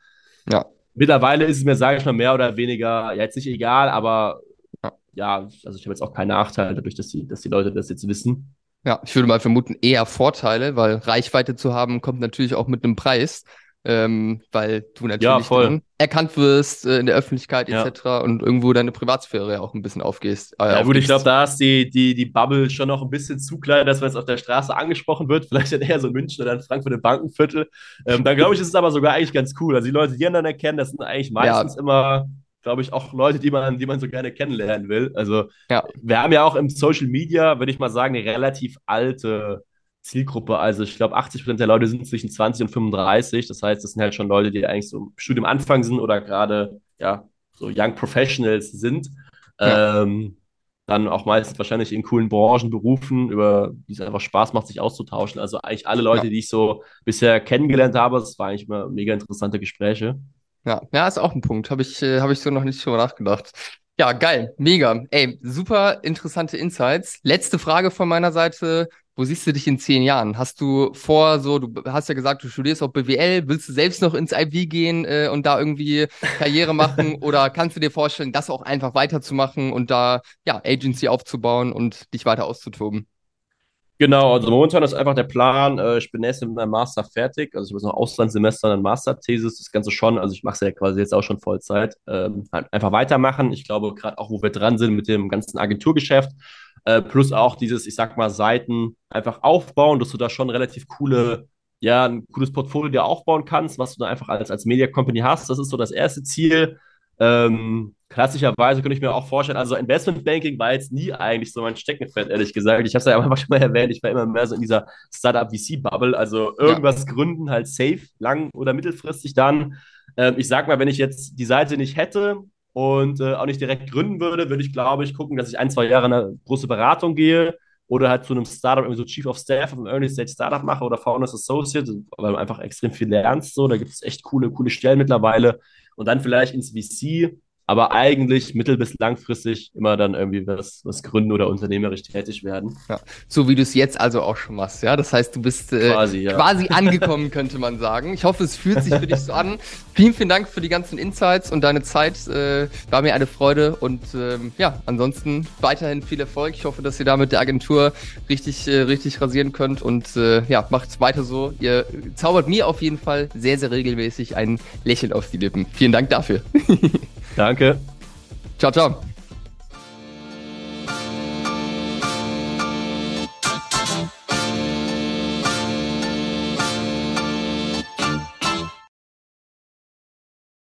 Ja. Mittlerweile ist es mir, sage ich mal, mehr oder weniger, ja, jetzt nicht egal, aber ja, also ich habe jetzt auch keinen Nachteil dadurch, dass die, dass die Leute das jetzt wissen. Ja, ich würde mal vermuten, eher Vorteile, weil Reichweite zu haben kommt natürlich auch mit einem Preis ähm, weil du natürlich ja, erkannt wirst äh, in der Öffentlichkeit etc. Ja. und irgendwo deine Privatsphäre ja auch ein bisschen aufgehst. Äh, ja gut, ich glaube, da ist die, die, die Bubble schon noch ein bisschen zu klein, dass man jetzt auf der Straße angesprochen wird. Vielleicht dann eher so in München oder in Frankfurt im Bankenviertel. Ähm, da glaube ich, ist es aber sogar eigentlich ganz cool. Also die Leute, die dann erkennen, das sind eigentlich meistens ja. immer glaube ich, auch Leute, die man, die man so gerne kennenlernen will. Also ja. wir haben ja auch im Social Media, würde ich mal sagen, eine relativ alte Zielgruppe. Also ich glaube, 80 Prozent der Leute sind zwischen 20 und 35. Das heißt, das sind halt schon Leute, die eigentlich so im Studium Anfang sind oder gerade ja so Young Professionals sind. Ja. Ähm, dann auch meistens wahrscheinlich in coolen Branchen, Berufen, über die es einfach Spaß macht, sich auszutauschen. Also eigentlich alle Leute, ja. die ich so bisher kennengelernt habe, das waren eigentlich immer mega interessante Gespräche. Ja, ja, ist auch ein Punkt. Habe ich, äh, hab ich so noch nicht drüber nachgedacht. Ja, geil, mega. Ey, super interessante Insights. Letzte Frage von meiner Seite. Wo siehst du dich in zehn Jahren? Hast du vor, so, du hast ja gesagt, du studierst auch BWL, willst du selbst noch ins IB gehen äh, und da irgendwie Karriere machen oder kannst du dir vorstellen, das auch einfach weiterzumachen und da ja Agency aufzubauen und dich weiter auszutoben? Genau, also momentan ist einfach der Plan, äh, ich bin erst mit meinem Master fertig, also ich habe noch Auslandssemester und Masterthesis, das Ganze schon, also ich mache es ja quasi jetzt auch schon Vollzeit, ähm, halt einfach weitermachen. Ich glaube, gerade auch, wo wir dran sind mit dem ganzen Agenturgeschäft, äh, plus auch dieses, ich sag mal, Seiten einfach aufbauen, dass du da schon relativ coole, ja, ein cooles Portfolio dir aufbauen kannst, was du da einfach als, als Media Company hast. Das ist so das erste Ziel. Ähm, klassischerweise könnte ich mir auch vorstellen, also Investmentbanking war jetzt nie eigentlich so mein Steckenpferd, ehrlich gesagt. Ich habe es ja am schon mal erwähnt, ich war immer mehr so in dieser Startup-VC-Bubble, also irgendwas ja. gründen, halt safe, lang- oder mittelfristig dann. Ähm, ich sag mal, wenn ich jetzt die Seite nicht hätte und äh, auch nicht direkt gründen würde, würde ich, glaube ich, gucken, dass ich ein, zwei Jahre in eine große Beratung gehe oder halt zu einem Startup, irgendwie so Chief of Staff auf einem Early Stage Startup mache oder Founders Associate, weil du einfach extrem viel lernst. So, da gibt es echt coole, coole Stellen mittlerweile und dann vielleicht ins VC, aber eigentlich mittel- bis langfristig immer dann irgendwie was, was gründen oder unternehmerisch tätig werden. Ja. So wie du es jetzt also auch schon machst, ja. Das heißt, du bist äh, quasi, ja. quasi angekommen, könnte man sagen. Ich hoffe, es fühlt sich für dich so an. Vielen, vielen Dank für die ganzen Insights und deine Zeit. Äh, war mir eine Freude und ähm, ja, ansonsten weiterhin viel Erfolg. Ich hoffe, dass ihr da mit der Agentur richtig, äh, richtig rasieren könnt und äh, ja, macht weiter so. Ihr zaubert mir auf jeden Fall sehr, sehr regelmäßig ein Lächeln auf die Lippen. Vielen Dank dafür. Danke. Ciao, ciao.